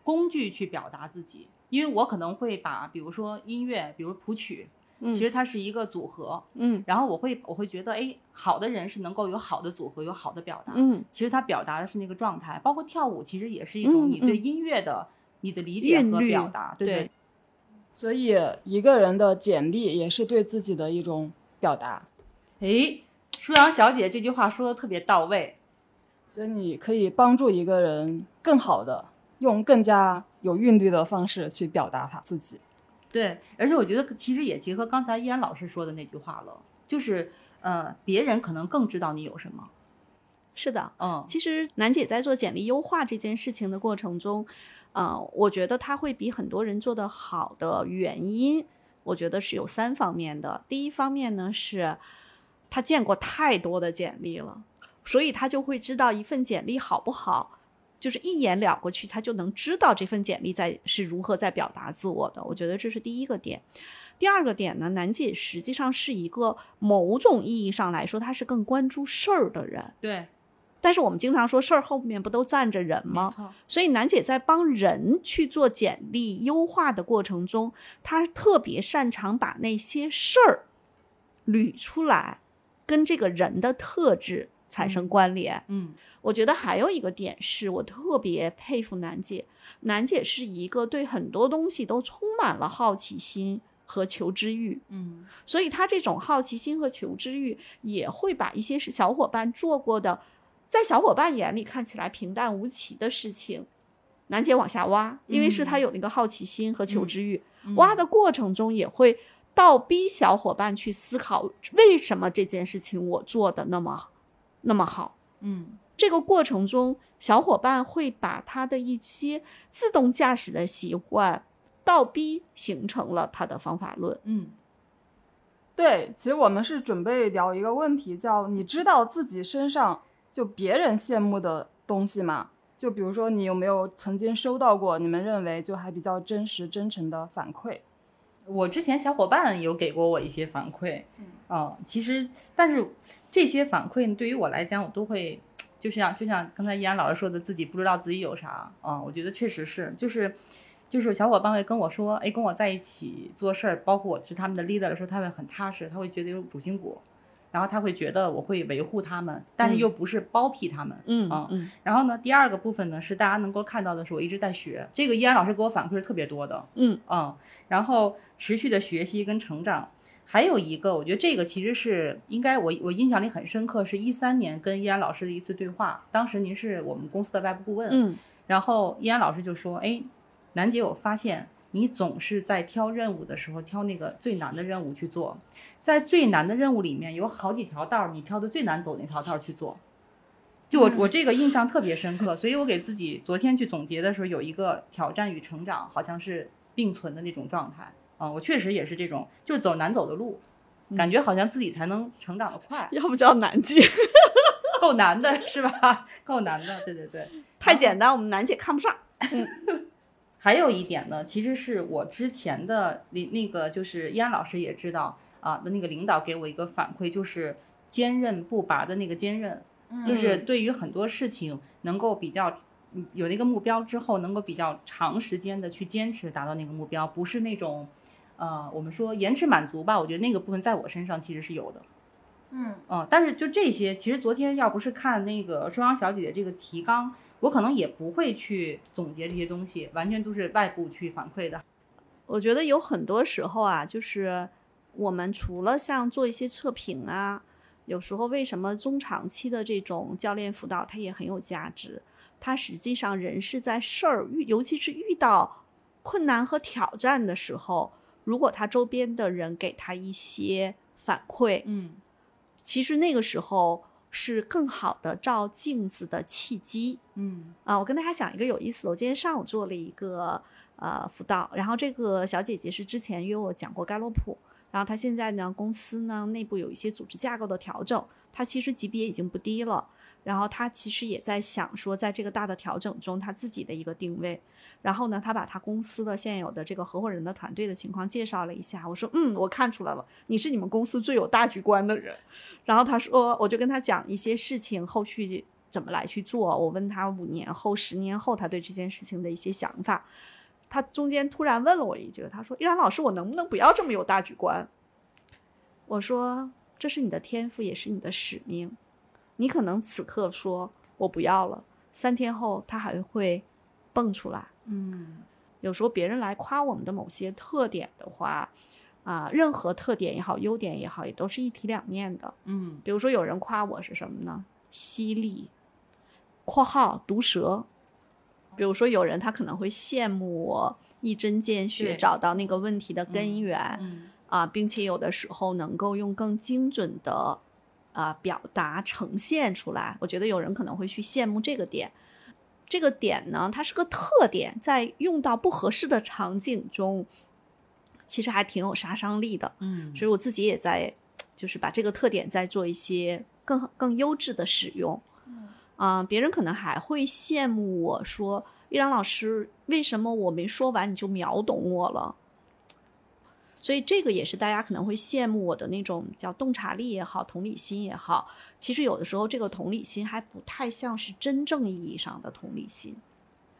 工具去表达自己，因为我可能会把比如说音乐，比如谱曲，嗯其实它是一个组合，嗯然后我会我会觉得，哎，好的人是能够有好的组合，有好的表达。嗯，其实他表达的是那个状态，包括跳舞，其实也是一种嗯你对嗯音乐的、你的理解和表达，对对所以一个人的简历也是对自己的一种表达。哎，舒阳小姐这句话说的特别到位。所以你可以帮助一个人更好的用更加有韵律的方式去表达他自己。对，而且我觉得其实也结合刚才依然老师说的那句话了，就是呃，别人可能更知道你有什么。是的，嗯其实楠姐在做简历优化这件事情的过程中，呃，我觉得她会比很多人做得好的原因，我觉得是有三方面的。第一方面呢是，她见过太多的简历了，所以她就会知道一份简历好不好，就是一眼了过去，他就能知道这份简历在是如何在表达自我的。我觉得这是第一个点。第二个点呢，楠姐实际上是一个某种意义上来说，她是更关注事儿的人。对，但是我们经常说事儿后面不都站着人吗？所以楠姐在帮人去做简历优化的过程中，她特别擅长把那些事儿捋出来，跟这个人的特质产生关联。嗯我觉得还有一个点是我特别佩服楠姐，楠姐是一个对很多东西都充满了好奇心和求知欲。嗯所以她这种好奇心和求知欲，也会把一些是小伙伴做过的，在小伙伴眼里看起来平淡无奇的事情，楠姐往下挖，因为是她有那个好奇心和求知欲，挖的过程中也会倒逼小伙伴去思考，为什么这件事情我做的那么那么好。嗯这个过程中，小伙伴会把他的一些自动驾驶的习惯倒逼形成了他的方法论。嗯对，其实我们是准备聊一个问题，叫你知道自己身上就别人羡慕的东西吗？就比如说，你有没有曾经收到过你们认为就还比较真实、真诚的反馈？我之前小伙伴有给过我一些反馈，嗯，其实但是这些反馈对于我来讲，我都会就像就像刚才依安老师说的，自己不知道自己有啥，嗯，我觉得确实是，就是就是小伙伴会跟我说，哎，跟我在一起做事儿，包括我是他们的 leader 的时候，他会很踏实，他会觉得有主心骨，然后他会觉得我会维护他们，但是又不是包庇他们，嗯嗯嗯然后呢，第二个部分呢是大家能够看到的是，我一直在学，这个依安老师给我反馈是特别多的，嗯嗯，然后持续的学习跟成长。还有一个，我觉得这个其实是应该我我印象里很深刻，是一三年跟依然老师的一次对话。当时您是我们公司的外部顾问，嗯然后依然老师就说：“哎，楠姐，我发现你总是在挑任务的时候挑那个最难的任务去做，在最难的任务里面有好几条道儿，你挑的最难走那条道儿去做。”就我我这个印象特别深刻，所以我给自己昨天去总结的时候，有一个挑战与成长，好像是并存的那种状态。嗯，我确实也是这种，就是走难走的路，感觉好像自己才能成长的快，要不叫难姐，*laughs* 够难的是吧？*laughs* 够难的，对对对。太简单，我们楠姐看不上。还有一点呢，其实是我之前的那那个就是易安老师也知道啊的那个领导给我一个反馈，就是坚韧不拔的那个坚韧，就是对于很多事情能够比较嗯有那个目标之后，能够比较长时间的去坚持达到那个目标，不是那种呃我们说延迟满足吧，我觉得那个部分在我身上其实是有的。嗯嗯，但是就这些，其实昨天要不是看那个双阳小姐姐这个提纲，我可能也不会去总结这些东西，完全都是外部去反馈的。我觉得有很多时候啊，就是我们除了像做一些测评啊，有时候为什么中长期的这种教练辅导它也很有价值？它实际上人是在事儿遇，尤其是遇到困难和挑战的时候，如果他周边的人给他一些反馈，嗯其实那个时候是更好的照镜子的契机。嗯啊，我跟大家讲一个有意思的，我今天上午做了一个呃辅导，然后这个小姐姐是之前约我讲过盖洛普，然后她现在呢公司呢内部有一些组织架构的调整，她其实级别已经不低了，然后他其实也在想说，在这个大的调整中，他自己的一个定位。然后呢，他把他公司的现有的这个合伙人的团队的情况介绍了一下。我说，嗯，我看出来了，你是你们公司最有大局观的人。然后他说，我就跟他讲一些事情，后续怎么来去做。我问他五年后、十年后，他对这件事情的一些想法。他中间突然问了我一句，他说：“依然老师，我能不能不要这么有大局观？”我说：“这是你的天赋，也是你的使命。你可能此刻说我不要了，三天后它还会蹦出来。嗯有时候别人来夸我们的某些特点的话，啊、任何特点也好，优点也好，也都是一体两面的。嗯比如说有人夸我是什么呢？犀利（括号毒舌），比如说有人他可能会羡慕我一针见血找到那个问题的根源，嗯啊，并且有的时候能够用更精准的啊表达呈现出来。我觉得有人可能会去羡慕这个点，这个点呢，它是个特点，在用到不合适的场景中，其实还挺有杀伤力的。嗯所以我自己也在，就是把这个特点再做一些更更优质的使用。啊、别人可能还会羡慕我说，依然老师，为什么我没说完你就秒懂我了？所以这个也是大家可能会羡慕我的那种叫洞察力也好，同理心也好。其实有的时候这个同理心还不太像是真正意义上的同理心。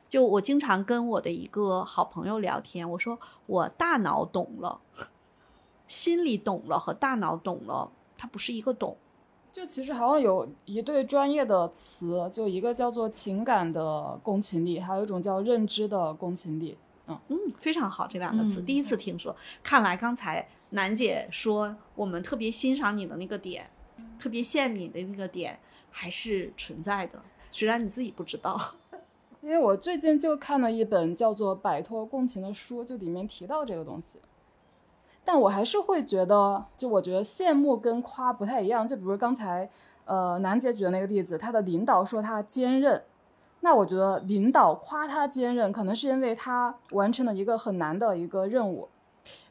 就我经常跟我的一个好朋友聊天，我说我大脑懂了，心里懂了和大脑懂了，它不是一个懂。就其实好像有一对专业的词，就一个叫做情感的共情力，还有一种叫认知的共情力。嗯，非常好，这两个词、嗯第一次听说。看来刚才楠姐说我们特别欣赏你的那个点，特别羡慕你的那个点，还是存在的，虽然你自己不知道。*laughs* 因为我最近就看了一本叫做《摆脱共情》的书，就里面提到这个东西。但我还是会觉得，就我觉得羡慕跟夸不太一样。就比如刚才，呃，楠姐举的那个例子，她的领导说她坚韧，那我觉得领导夸他坚韧，可能是因为他完成了一个很难的一个任务。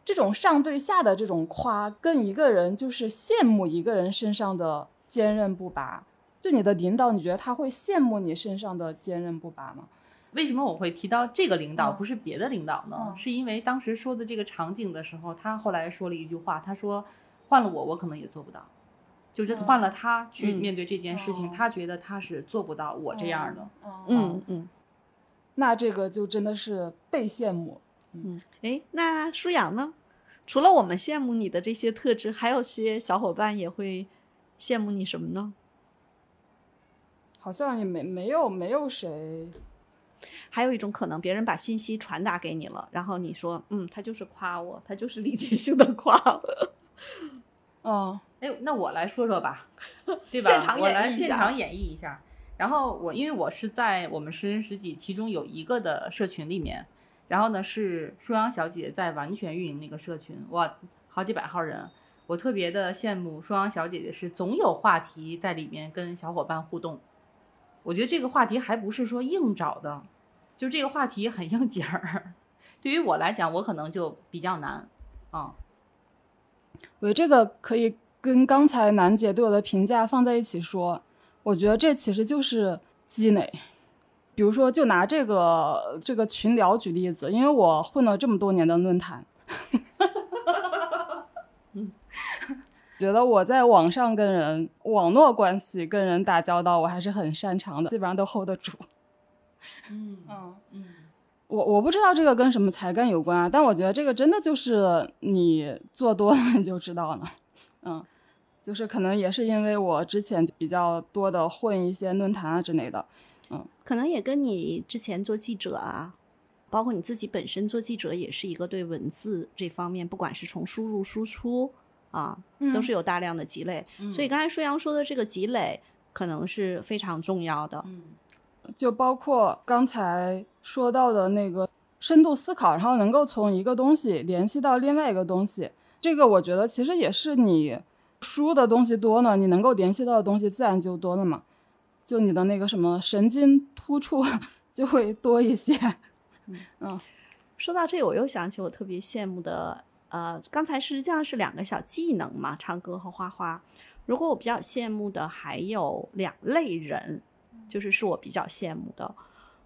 这种上对下的这种夸，跟一个人就是羡慕一个人身上的坚韧不拔。就你的领导，你觉得他会羡慕你身上的坚韧不拔吗？为什么我会提到这个领导，嗯不是别的领导呢？嗯是因为当时说的这个场景的时候，他后来说了一句话，他说换了我，我可能也做不到。就是嗯换了他去嗯面对这件事情，哦他觉得他是做不到我这样的。嗯，嗯嗯那这个就真的是被羡慕。嗯。哎，那舒阳呢？除了我们羡慕你的这些特质，还有些小伙伴也会羡慕你什么呢？好像也没没有没有谁，还有一种可能，别人把信息传达给你了，然后你说，嗯，他就是夸我，他就是理解性的夸我。*laughs* 嗯哎，那我来说说吧，对吧？现场我来演绎一下现场演绎一下。然后我因为我是在我们十人十己其中有一个的社群里面，然后呢是舒阳小姐在完全运营那个社群，哇，好几百号人。我特别的羡慕舒阳小姐姐是总有话题在里面跟小伙伴互动。我觉得这个话题还不是说硬找的，就这个话题很应景儿。对于我来讲，我可能就比较难啊。我觉得这个可以跟刚才楠姐对我的评价放在一起说。我觉得这其实就是积累。比如说，就拿这个这个群聊举例子，因为我混了这么多年的论坛，觉得我在网上跟人网络关系跟人打交道，我还是很擅长的，基本上都 hold 得住。嗯嗯。嗯。我我不知道这个跟什么才干有关啊，但我觉得这个真的就是你做多了你就知道了，*laughs* 嗯，就是可能也是因为我之前比较多的混一些论坛啊之类的，嗯可能也跟你之前做记者啊，包括你自己本身做记者，也是一个对文字这方面，不管是从输入输出啊，都是有大量的积累。所以刚才舒阳说的这个积累，可能是非常重要的。嗯就包括刚才说到的那个深度思考，然后能够从一个东西联系到另外一个东西，这个我觉得其实也是你输的东西多呢，你能够联系到的东西自然就多了嘛，就你的那个什么神经突触就会多一些。嗯说到这，我又想起我特别羡慕的，呃，刚才实际上是两个小技能嘛，唱歌和画画。如果我比较羡慕的还有两类人，就是是我比较羡慕的，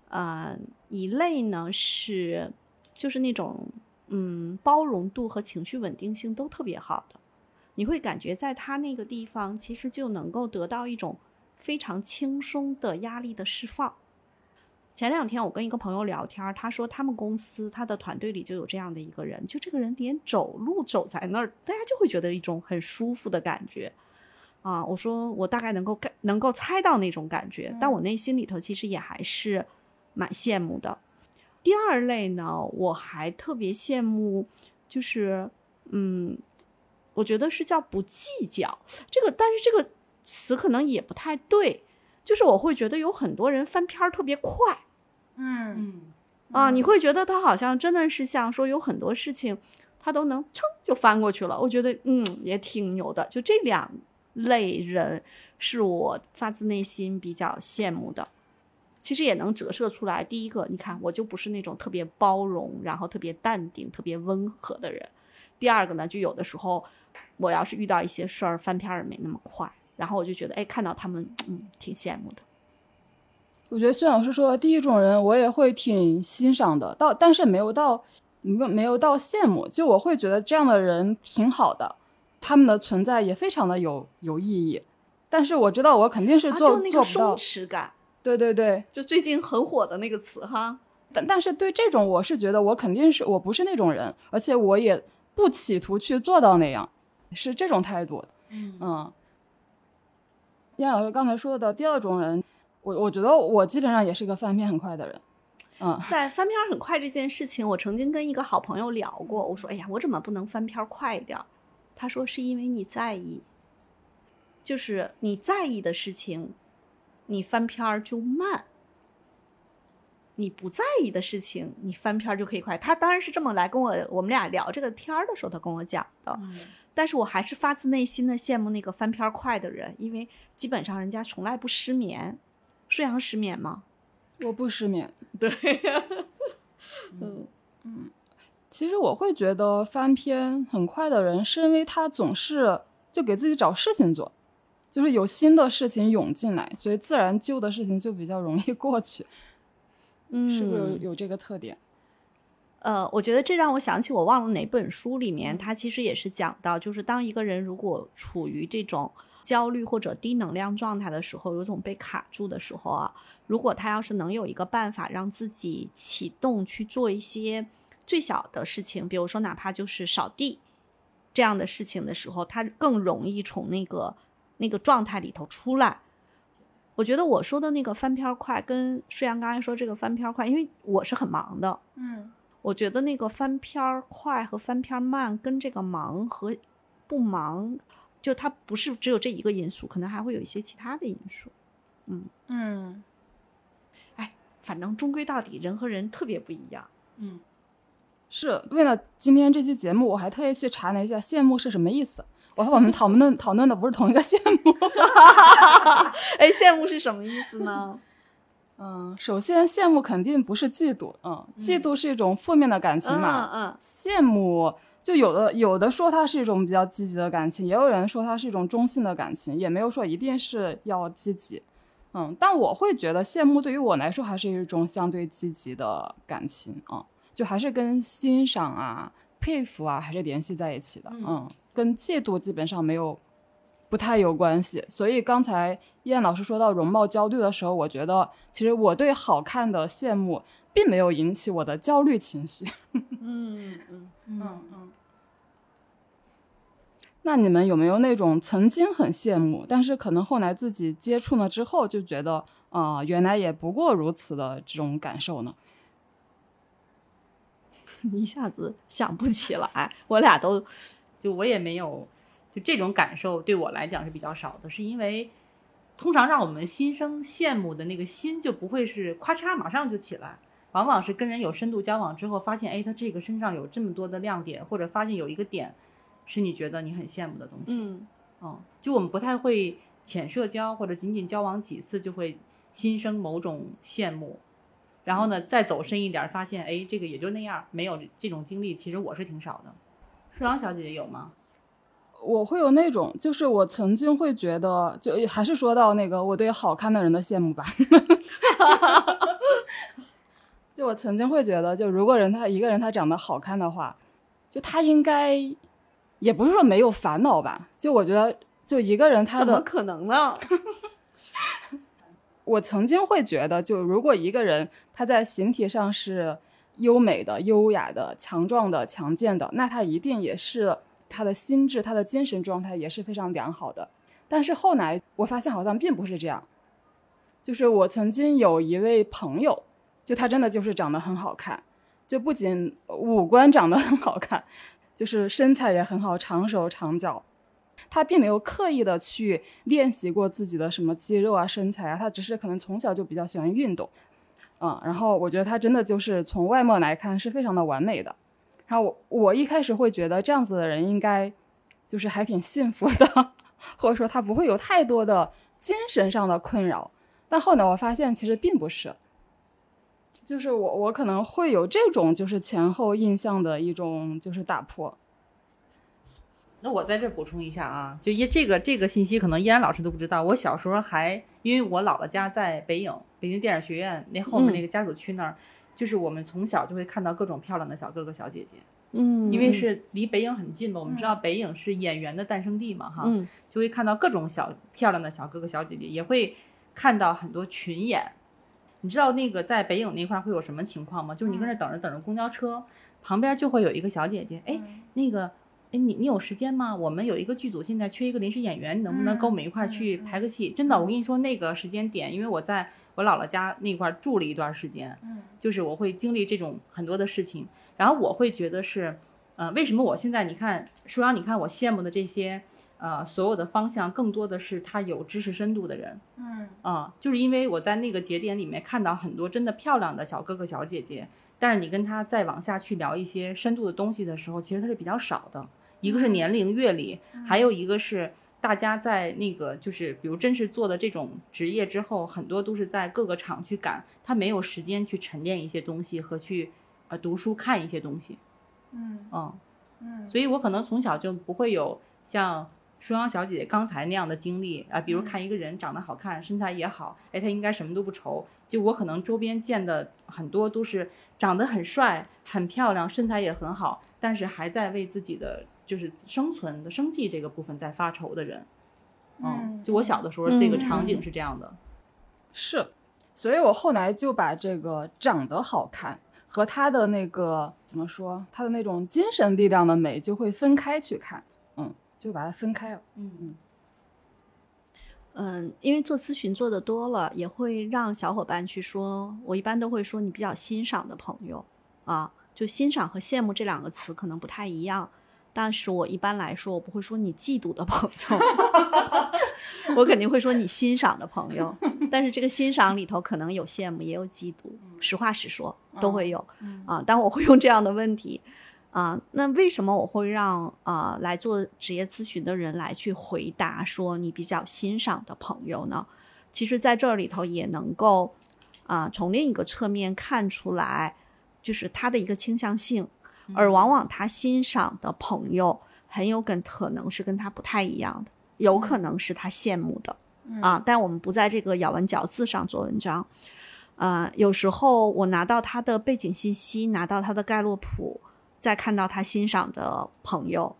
呃，一类呢是就是那种嗯包容度和情绪稳定性都特别好的，你会感觉在他那个地方其实就能够得到一种非常轻松的压力的释放。前两天我跟一个朋友聊天，他说他们公司他的团队里就有这样的一个人，就这个人连走路走在那儿，大家就会觉得一种很舒服的感觉。啊，我说我大概能够感能够猜到那种感觉，但我内心里头其实也还是蛮羡慕的。第二类呢，我还特别羡慕，就是嗯，我觉得是叫不计较这个，但是这个词可能也不太对，就是我会觉得有很多人翻篇儿特别快，嗯嗯啊，你会觉得他好像真的是像说有很多事情，他都能噌就翻过去了。我觉得嗯也挺牛的。就这两类人是我发自内心比较羡慕的。其实也能折射出来，第一个，你看我就不是那种特别包容，然后特别淡定、特别温和的人。第二个呢，就有的时候我要是遇到一些事儿，翻篇儿也没那么快。然后我就觉得，哎，看到他们，嗯，挺羡慕的。我觉得孙老师说的第一种人，我也会挺欣赏的，到但是没有到没没有到羡慕，就我会觉得这样的人挺好的，他们的存在也非常的有有意义。但是我知道我肯定是啊，做、就那个松做不到，弛感，对对对，就最近很火的那个词哈。但但是对这种我是觉得我肯定是我不是那种人，而且我也不企图去做到那样，是这种态度。嗯嗯，燕老师刚才说的第二种人，我我觉得我基本上也是个翻篇很快的人。嗯，在翻篇很快这件事情，我曾经跟一个好朋友聊过，我说：“哎呀，我怎么不能翻篇快一点？”他说：“是因为你在意，就是你在意的事情，你翻篇儿就慢；你不在意的事情，你翻篇就可以快。”他当然是这么来跟我我们俩聊这个天儿的时候，他跟我讲的。嗯但是我还是发自内心的羡慕那个翻篇儿快的人，因为基本上人家从来不失眠。舒阳失眠吗？我不失眠。对，*laughs* 嗯其实我会觉得翻篇很快的人，是因为他总是就给自己找事情做，就是有新的事情涌进来，所以自然旧的事情就比较容易过去。嗯是不是有有这个特点？呃，我觉得这让我想起我忘了哪本书里面，他其实也是讲到，就是当一个人如果处于这种焦虑或者低能量状态的时候，有种被卡住的时候啊，如果他要是能有一个办法让自己启动去做一些最小的事情，比如说哪怕就是扫地这样的事情的时候，他更容易从那个那个状态里头出来。我觉得我说的那个翻篇儿快，跟舒阳刚才说这个翻篇儿快，因为我是很忙的，嗯我觉得那个翻篇儿快和翻篇儿慢，跟这个忙和不忙，就它不是只有这一个因素，可能还会有一些其他的因素。嗯嗯，哎，反正终归到底，人和人特别不一样。嗯是为了今天这期节目，我还特意去查了一下羡慕是什么意思。我和我们讨论讨论的不是同一个羡慕。*laughs* *laughs* 哎，羡慕是什么意思呢？嗯，首先羡慕肯定不是嫉妒，嗯，嫉妒是一种负面的感情嘛。嗯羡慕就有的有的说它是一种比较积极的感情，也有人说它是一种中性的感情，也没有说一定是要积极。嗯，但我会觉得羡慕对于我来说还是一种相对积极的感情啊、就还是跟欣赏啊、佩服啊还是联系在一起的。嗯嗯，跟嫉妒基本上没有不太有关系。所以刚才燕老师说到容貌焦虑的时候，我觉得其实我对好看的羡慕并没有引起我的焦虑情绪。嗯 *laughs* 嗯嗯，嗯嗯，那你们有没有那种曾经很羡慕，但是可能后来自己接触了之后就觉得啊、原来也不过如此的这种感受呢？*laughs* 一下子想不起来，我俩都就我也没有，就这种感受对我来讲是比较少的，是因为通常让我们心生羡慕的那个心就不会是咔嚓马上就起来，往往是跟人有深度交往之后，发现哎，他这个身上有这么多的亮点，或者发现有一个点是你觉得你很羡慕的东西。嗯哦，就我们不太会浅社交，或者仅仅交往几次就会心生某种羡慕，然后呢再走深一点儿，发现哎，这个也就那样，没有这种经历，其实我是挺少的。舒阳小姐姐有吗？我会有那种，就是我曾经会觉得，就还是说到那个我对好看的人的羡慕吧。*laughs* 就我曾经会觉得，就如果人他一个人他长得好看的话，就他应该也不是说没有烦恼吧。就我觉得，就一个人他的，怎么可能呢？*laughs* 我曾经会觉得，就如果一个人他在形体上是优美的、优雅的、强壮的、强健的，那他一定也是他的心智、他的精神状态也是非常良好的。但是后来我发现好像并不是这样，就是我曾经有一位朋友，就他真的就是长得很好看，就不仅五官长得很好看，就是身材也很好，长手长脚。他并没有刻意的去练习过自己的什么肌肉啊、身材啊，他只是可能从小就比较喜欢运动。嗯，然后我觉得他真的就是从外貌来看是非常的完美的。然后我我一开始会觉得这样子的人应该就是还挺幸福的，或者说他不会有太多的精神上的困扰。但后来我发现其实并不是，就是我我可能会有这种就是前后印象的一种就是打破。那我在这补充一下啊，就一这个这个信息可能依然老师都不知道。我小时候还因为我姥姥家在北影，北京电影学院那后面那个家属区那儿，就是我们从小就会看到各种漂亮的小哥哥小姐姐，嗯，因为是离北影很近嘛。我们知道北影是演员的诞生地嘛，哈，嗯就会看到各种小漂亮的小哥哥小姐姐，也会看到很多群演。你知道那个在北影那块儿会有什么情况吗？就是你跟那等着等着公交车，旁边就会有一个小姐姐，哎，那个。哎，你你有时间吗？我们有一个剧组现在缺一个临时演员，你能不能跟我们一块儿去排个戏？真的，我跟你说那个时间点，因为我在我姥姥家那块儿住了一段时间，就是我会经历这种很多的事情，然后我会觉得是，呃，为什么我现在你看，舒阳，你看我羡慕的这些，呃，所有的方向更多的是他有知识深度的人，嗯。啊、就是因为我在那个节点里面看到很多真的漂亮的小哥哥小姐姐，但是你跟他再往下去聊一些深度的东西的时候，其实他是比较少的。一个是年龄阅历，还有一个是大家在那个就是比如真是做的这种职业之后，很多都是在各个厂去赶，他没有时间去沉淀一些东西和去呃读书看一些东西。嗯嗯，嗯所以我可能从小就不会有像舒阳小姐姐刚才那样的经历啊、比如看一个人长得好看，身材也好，哎，他应该什么都不愁。就我可能周边见的很多都是长得很帅、很漂亮，身材也很好，但是还在为自己的就是生存的生计这个部分在发愁的人。嗯，就我小的时候，这个场景是这样的。是，所以我后来就把这个长得好看和他的那个怎么说，他的那种精神力量的美就会分开去看，嗯，就把它分开了。嗯嗯，因为做咨询做的多了，也会让小伙伴去说，我一般都会说你比较欣赏的朋友啊，就欣赏和羡慕这两个词可能不太一样，但是我一般来说，我不会说你嫉妒的朋友，*laughs* 我肯定会说你欣赏的朋友，*laughs* 但是这个欣赏里头可能有羡慕，也有嫉妒，实话实说都会有啊，但我会用这样的问题。啊，那为什么我会让啊、来做职业咨询的人来去回答说你比较欣赏的朋友呢？其实，在这里头也能够啊、从另一个侧面看出来，就是他的一个倾向性，而往往他欣赏的朋友很有跟可能是跟他不太一样的，有可能是他羡慕的、啊。但我们不在这个咬文嚼字上做文章。呃，有时候我拿到他的背景信息，拿到他的盖洛普，再看到他欣赏的朋友，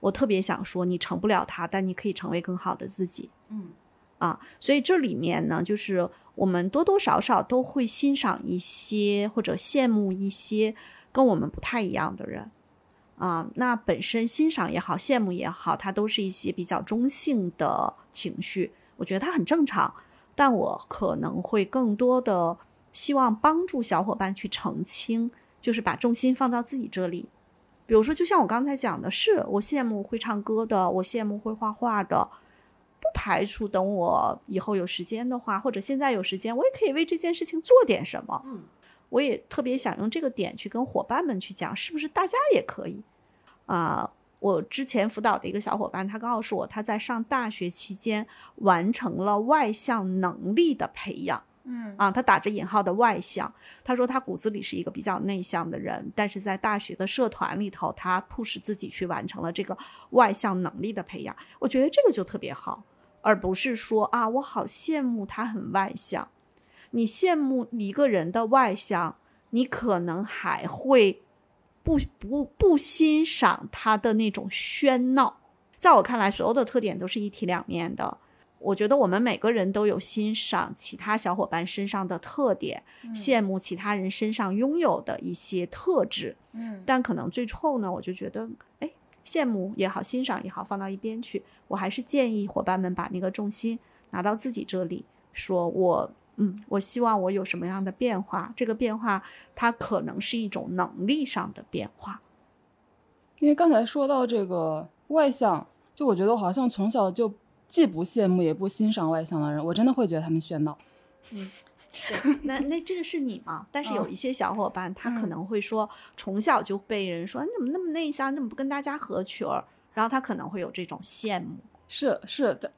我特别想说，你成不了他，但你可以成为更好的自己。嗯啊，所以这里面呢，就是我们多多少少都会欣赏一些或者羡慕一些跟我们不太一样的人。啊，那本身欣赏也好，羡慕也好，它都是一些比较中性的情绪，我觉得它很正常。但我可能会更多的希望帮助小伙伴去澄清，就是把重心放到自己这里。比如说，就像我刚才讲的，是我羡慕会唱歌的，我羡慕会画画的，不排除等我以后有时间的话，或者现在有时间，我也可以为这件事情做点什么。我也特别想用这个点去跟伙伴们去讲，是不是大家也可以啊、我之前辅导的一个小伙伴，他告诉我，他在上大学期间完成了外向能力的培养。嗯啊，他打着引号的外向。他说他骨子里是一个比较内向的人，但是在大学的社团里头，他迫使自己去完成了这个外向能力的培养。我觉得这个就特别好，而不是说啊，我好羡慕他很外向。你羡慕一个人的外向，你可能还会不不不欣赏他的那种喧闹。在我看来，所有的特点都是一体两面的。我觉得我们每个人都有欣赏其他小伙伴身上的特点，羡慕其他人身上拥有的一些特质。嗯但可能最后呢，我就觉得，哎，羡慕也好，欣赏也好，放到一边去。我还是建议伙伴们把那个重心拿到自己这里，说我，嗯，我希望我有什么样的变化，这个变化它可能是一种能力上的变化。因为刚才说到这个外向，就我觉得我好像从小就既不羡慕也不欣赏外向的人，我真的会觉得他们喧闹。嗯，对，那那这个是你吗？但是有嗯一些小伙伴，他可嗯能会说，从小就被人说你怎么那么内向，你怎么不跟大家合群儿？然后他可能会有这种羡慕。是是的，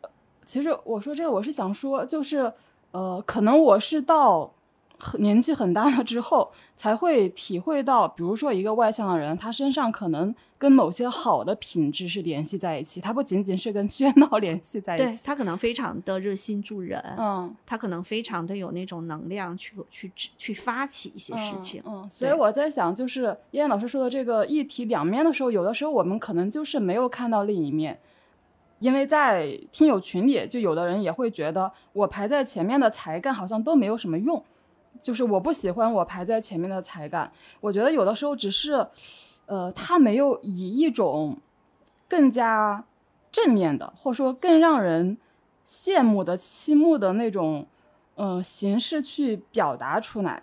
其实我说这个，我是想说，就是呃，可能我是到很年纪很大了之后，才会体会到，比如说一个外向的人，他身上可能跟某些好的品质是联系在一起，他不仅仅是跟喧闹联系在一起。他可能非常的热心助人，嗯，他可能非常的有那种能量去去去发起一些事情。嗯，嗯所以我在想，就是燕燕老师说的这个一体两面的时候，有的时候我们可能就是没有看到另一面，因为在听友群里，就有的人也会觉得我排在前面的才干好像都没有什么用，就是我不喜欢我排在前面的才干，我觉得有的时候只是，呃，他没有以一种更加正面的，或者说更让人羡慕的、倾慕的那种。呃，形式去表达出来，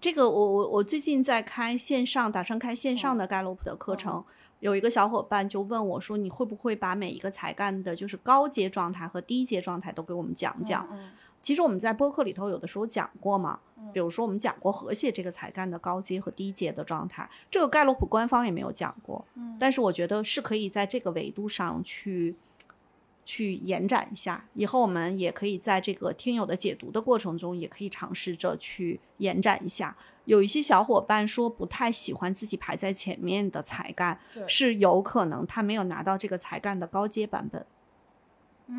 这个我我我最近在开线上，打算开线上的盖洛普的课程。有一个小伙伴就问我说：“你会不会把每一个才干的，就是高阶状态和低阶状态都给我们讲讲？”嗯其实我们在播客里头有的时候讲过嘛，比如说我们讲过和谐这个才干的高阶和低阶的状态，这个盖洛普官方也没有讲过，但是我觉得是可以在这个维度上去去延展一下。以后我们也可以在这个听友的解读的过程中，也可以尝试着去延展一下。有一些小伙伴说不太喜欢自己排在前面的才干，是有可能他没有拿到这个才干的高阶版本，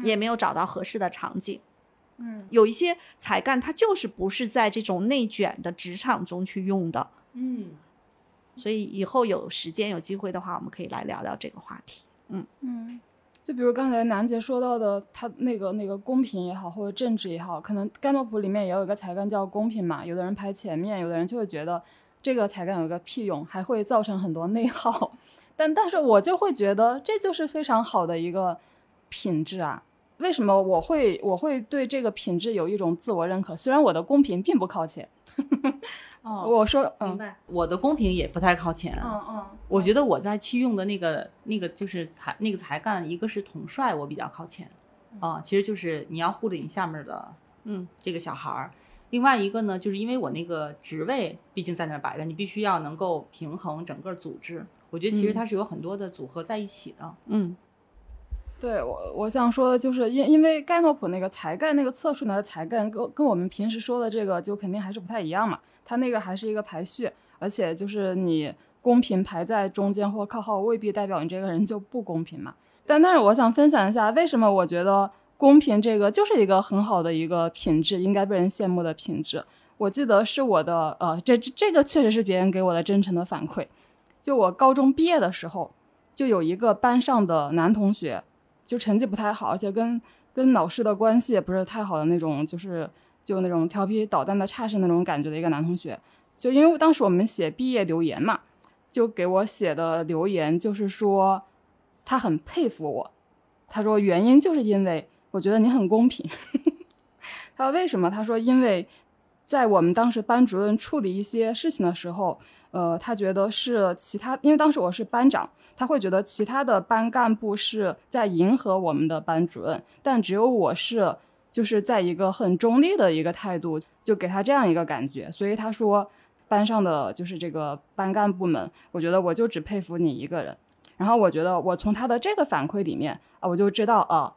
也没有找到合适的场景。嗯有一些才干，它就是不是在这种内卷的职场中去用的。嗯，所以以后有时间有机会的话，我们可以来聊聊这个话题。嗯嗯，就比如刚才楠姐说到的，他那个那个公平也好，或者政治也好，可能盖洛普里面也有一个才干叫公平嘛，有的人排前面，有的人就会觉得这个才干有个屁用，还会造成很多内耗。*laughs* 但但是我就会觉得这就是非常好的一个品质啊。为什么我会我会对这个品质有一种自我认可？虽然我的公平并不靠前，*laughs* 哦，我说嗯明白。我的公平也不太靠前。嗯嗯，我觉得我在去用的那个那个就是才那个才干，一个是统帅，我比较靠前，啊、其实就是你要护着你下面的嗯这个小孩儿。另外一个呢，就是因为我那个职位毕竟在那儿摆着，你必须要能够平衡整个组织。我觉得其实嗯它是有很多的组合在一起的。嗯对我我想说的就是因因为盖诺普那个才干那个测出来的才干跟跟我们平时说的这个就肯定还是不太一样嘛，它那个还是一个排序，而且就是你公平排在中间或靠后，未必代表你这个人就不公平嘛。但但是我想分享一下，为什么我觉得公平这个就是一个很好的一个品质，应该被人羡慕的品质。我记得是我的呃，这这这个确实是别人给我的真诚的反馈。就我高中毕业的时候，就有一个班上的男同学，就成绩不太好，而且跟跟老师的关系也不是太好的那种，就是就那种调皮捣蛋的差生那种感觉的一个男同学。就因为当时我们写毕业留言嘛，就给我写的留言就是说他很佩服我，他说原因就是因为我觉得你很公平。*laughs* 他说为什么？他说因为在我们当时班主任处理一些事情的时候，呃，他觉得是其他，因为当时我是班长，他会觉得其他的班干部是在迎合我们的班主任，但只有我是就是在一个很中立的一个态度，就给他这样一个感觉。所以他说，班上的就是这个班干部们，我觉得我就只佩服你一个人。然后我觉得我从他的这个反馈里面啊，我就知道啊，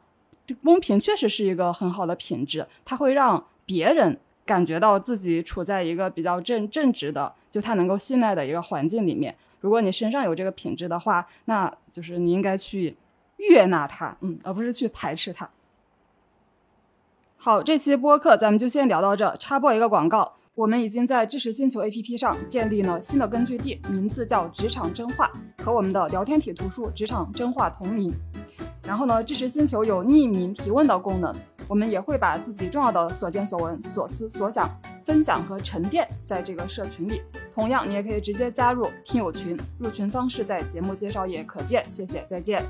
这公平确实是一个很好的品质，他会让别人感觉到自己处在一个比较正正直的，就他能够信赖的一个环境里面。如果你身上有这个品质的话，那就是你应该去悦纳它，嗯，而不是去排斥它。好，这期播客咱们就先聊到这。插播一个广告，我们已经在知识星球 APP 上建立了新的根据地，名字叫职场真话，和我们的聊天体图书《职场真话》同名。然后呢，知识星球有匿名提问的功能，我们也会把自己重要的所见所闻、所思所想分享和沉淀在这个社群里。同样，你也可以直接加入听友群，入群方式在节目介绍页可见。谢谢，再见。